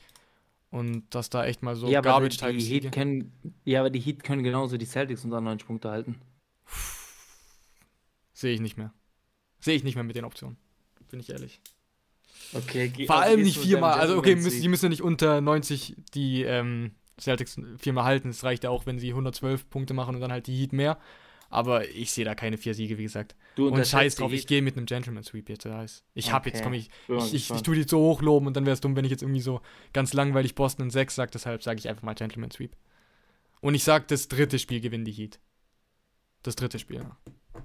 Und dass da echt mal so ja, Garbage Time die Heat können, ja, aber die Heat können genauso die Celtics unter 90 Punkte halten. sehe ich nicht mehr. Sehe ich nicht mehr mit den Optionen. Bin ich ehrlich. Okay, ge- Vor also allem nicht viermal. Also, okay, müssen, die müssen ja nicht unter 90 die ähm, Celtics viermal halten. Es reicht ja auch, wenn sie 112 Punkte machen und dann halt die Heat mehr. Aber ich sehe da keine vier Siege, wie gesagt. Du Und scheiß drauf, ich gehe mit einem Gentleman Sweep jetzt. Ich habe jetzt, Okay. komm, ich, ich, ich, ich tue die so hochloben und dann wäre es dumm, wenn ich jetzt irgendwie so ganz langweilig Boston in 6 sage. Deshalb sage ich einfach mal Gentleman Sweep. Und ich sage, das dritte Spiel gewinnen die Heat. Das dritte Spiel.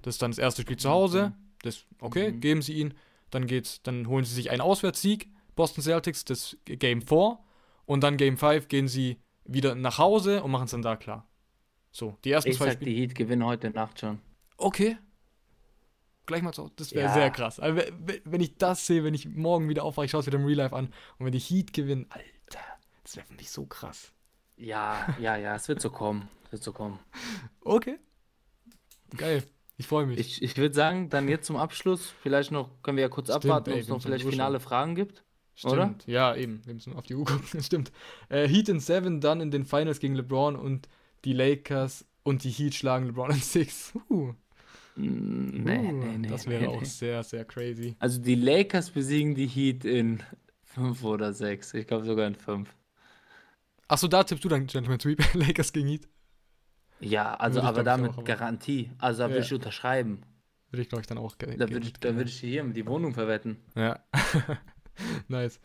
Das ist dann das erste Spiel zu Hause. Das, okay, Mhm. geben sie ihn. Dann geht's, dann holen sie sich einen Auswärtssieg. Boston Celtics, das Game 4. Und dann Game 5 gehen sie wieder nach Hause und machen es dann da klar. So, die ersten Ich zwei sag, Spiele. die Heat gewinnen heute Nacht schon. Okay. Gleich mal so. Das wäre Ja. sehr krass. Also, we- we- wenn ich das sehe, wenn ich morgen wieder aufwache, ich schaue es wieder im Real Life an und wenn die Heat gewinnen, Alter, das wäre für mich so krass. Ja, ja, ja, es wird so kommen. Es wird so kommen. Okay. Geil. Ich freue mich. Ich, ich würde sagen, dann jetzt zum Abschluss, vielleicht noch, können wir ja kurz Stimmt, abwarten, ob es noch vielleicht finale Fragen gibt. Stimmt. oder? Ja, eben. Wir müssen auf die Uhr gucken. Stimmt. Äh, Heat in 7, dann in den Finals gegen LeBron und die Lakers und die Heat schlagen LeBron in 6. Uh, Mm, Nee, uh, nee, nee. das nee, wäre nee. auch sehr, sehr crazy. Also die Lakers besiegen die Heat in 5 oder 6. Ich glaube sogar in 5. Achso, da tippst du dann Gentleman Sweep. Lakers gegen Heat. Ja, also aber damit auch, Garantie. Also da würde Ja. ich unterschreiben. Würde ich, glaube ich, dann auch ge- Da würde ich, da würde ich hier die Wohnung verwetten. Ja. nice.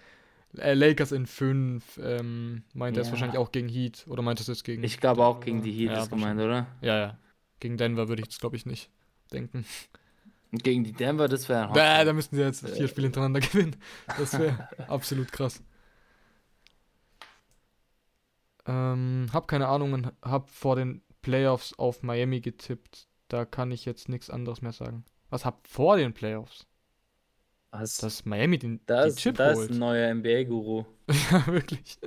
Äh, Lakers in 5. Ähm, meint er es Ja. wahrscheinlich auch gegen Heat? Oder meint es jetzt gegen. Ich glaube auch gegen die Heat Ja, ist gemeint, oder? Ja, ja. Gegen Denver würde ich jetzt, glaube ich, nicht denken. Und gegen die Denver, das wäre Da, da müssten sie jetzt vier Spiele hintereinander gewinnen. Das wäre absolut krass. Ähm, hab keine Ahnung und hab vor den Playoffs auf Miami getippt. Da kann ich jetzt nichts anderes mehr sagen. Was hab vor den Playoffs? Was? Dass Miami den da die ist, Chip da ist holt. ein neuer NBA-Guru. Ja, wirklich.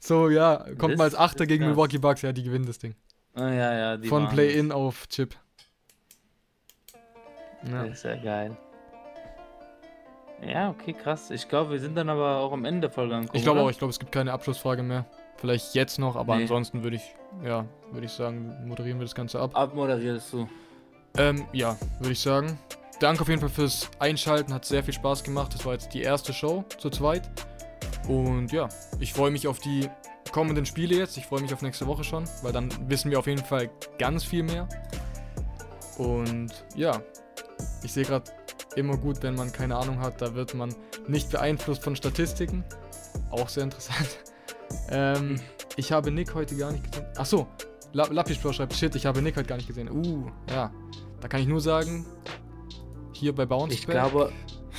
So, ja, kommt Das mal als Achter ist gegen krass. Milwaukee Bucks. Ja, die gewinnen das Ding. Ah, ja, ja, die Von Play-In auf Chip. das. Ja. Das ist ja geil. Ja, okay, krass. Ich glaube, wir sind dann aber auch am Ende der Folge angekommen. Ich glaube auch, ich glaube, es gibt keine Abschlussfrage mehr. Vielleicht jetzt noch, aber Nee. ansonsten würde ich, ja, würde ich sagen, moderieren wir das Ganze ab. Abmoderierst du. Ähm, ja, würde ich sagen. Danke auf jeden Fall fürs Einschalten, hat sehr viel Spaß gemacht. Das war jetzt die erste Show zu zweit. Und ja, ich freue mich auf die kommenden Spiele jetzt. Ich freue mich auf nächste Woche schon, weil dann wissen wir auf jeden Fall ganz viel mehr. Und ja, ich sehe gerade immer gut, wenn man keine Ahnung hat, da wird man nicht beeinflusst von Statistiken. Auch sehr interessant. ähm, ich habe Nick heute gar nicht gesehen. Achso, La Lapis Pro schreibt, shit, ich habe Nick heute gar nicht gesehen. Uh, ja. Da kann ich nur sagen, hier bei Bounce Ich glaube,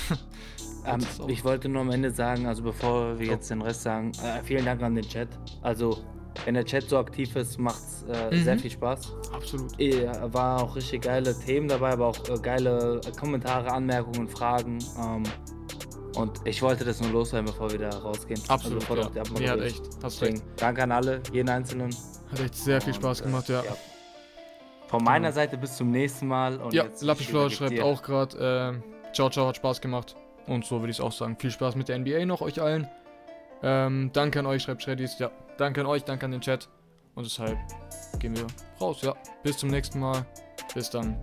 ähm, ich wollte nur am Ende sagen, also bevor wir Oh. jetzt den Rest sagen, äh, vielen Dank an den Chat. Also, wenn der Chat so aktiv ist, macht es äh, Mhm. sehr viel Spaß. Absolut. Eh, war auch richtig geile Themen dabei, aber auch äh, geile äh, Kommentare, Anmerkungen, Fragen. Ähm, und ich wollte das nur loswerden, bevor wir da rausgehen. Absolut. bevor ja. die Mir hat echt, hast recht. Danke an alle, jeden Einzelnen. Hat echt sehr viel Spaß gemacht, ja. Von meiner Seite bis zum nächsten Mal. Und Ja, ich schreibt dir. auch gerade, äh, ciao, ciao, hat Spaß gemacht. Und so würde ich es auch sagen. Viel Spaß mit der NBA noch, euch allen. Ähm, danke an euch, schreibt Shreddys. Ja, danke an euch, danke an den Chat. Und deshalb gehen wir raus, ja. Bis zum nächsten Mal. Bis dann.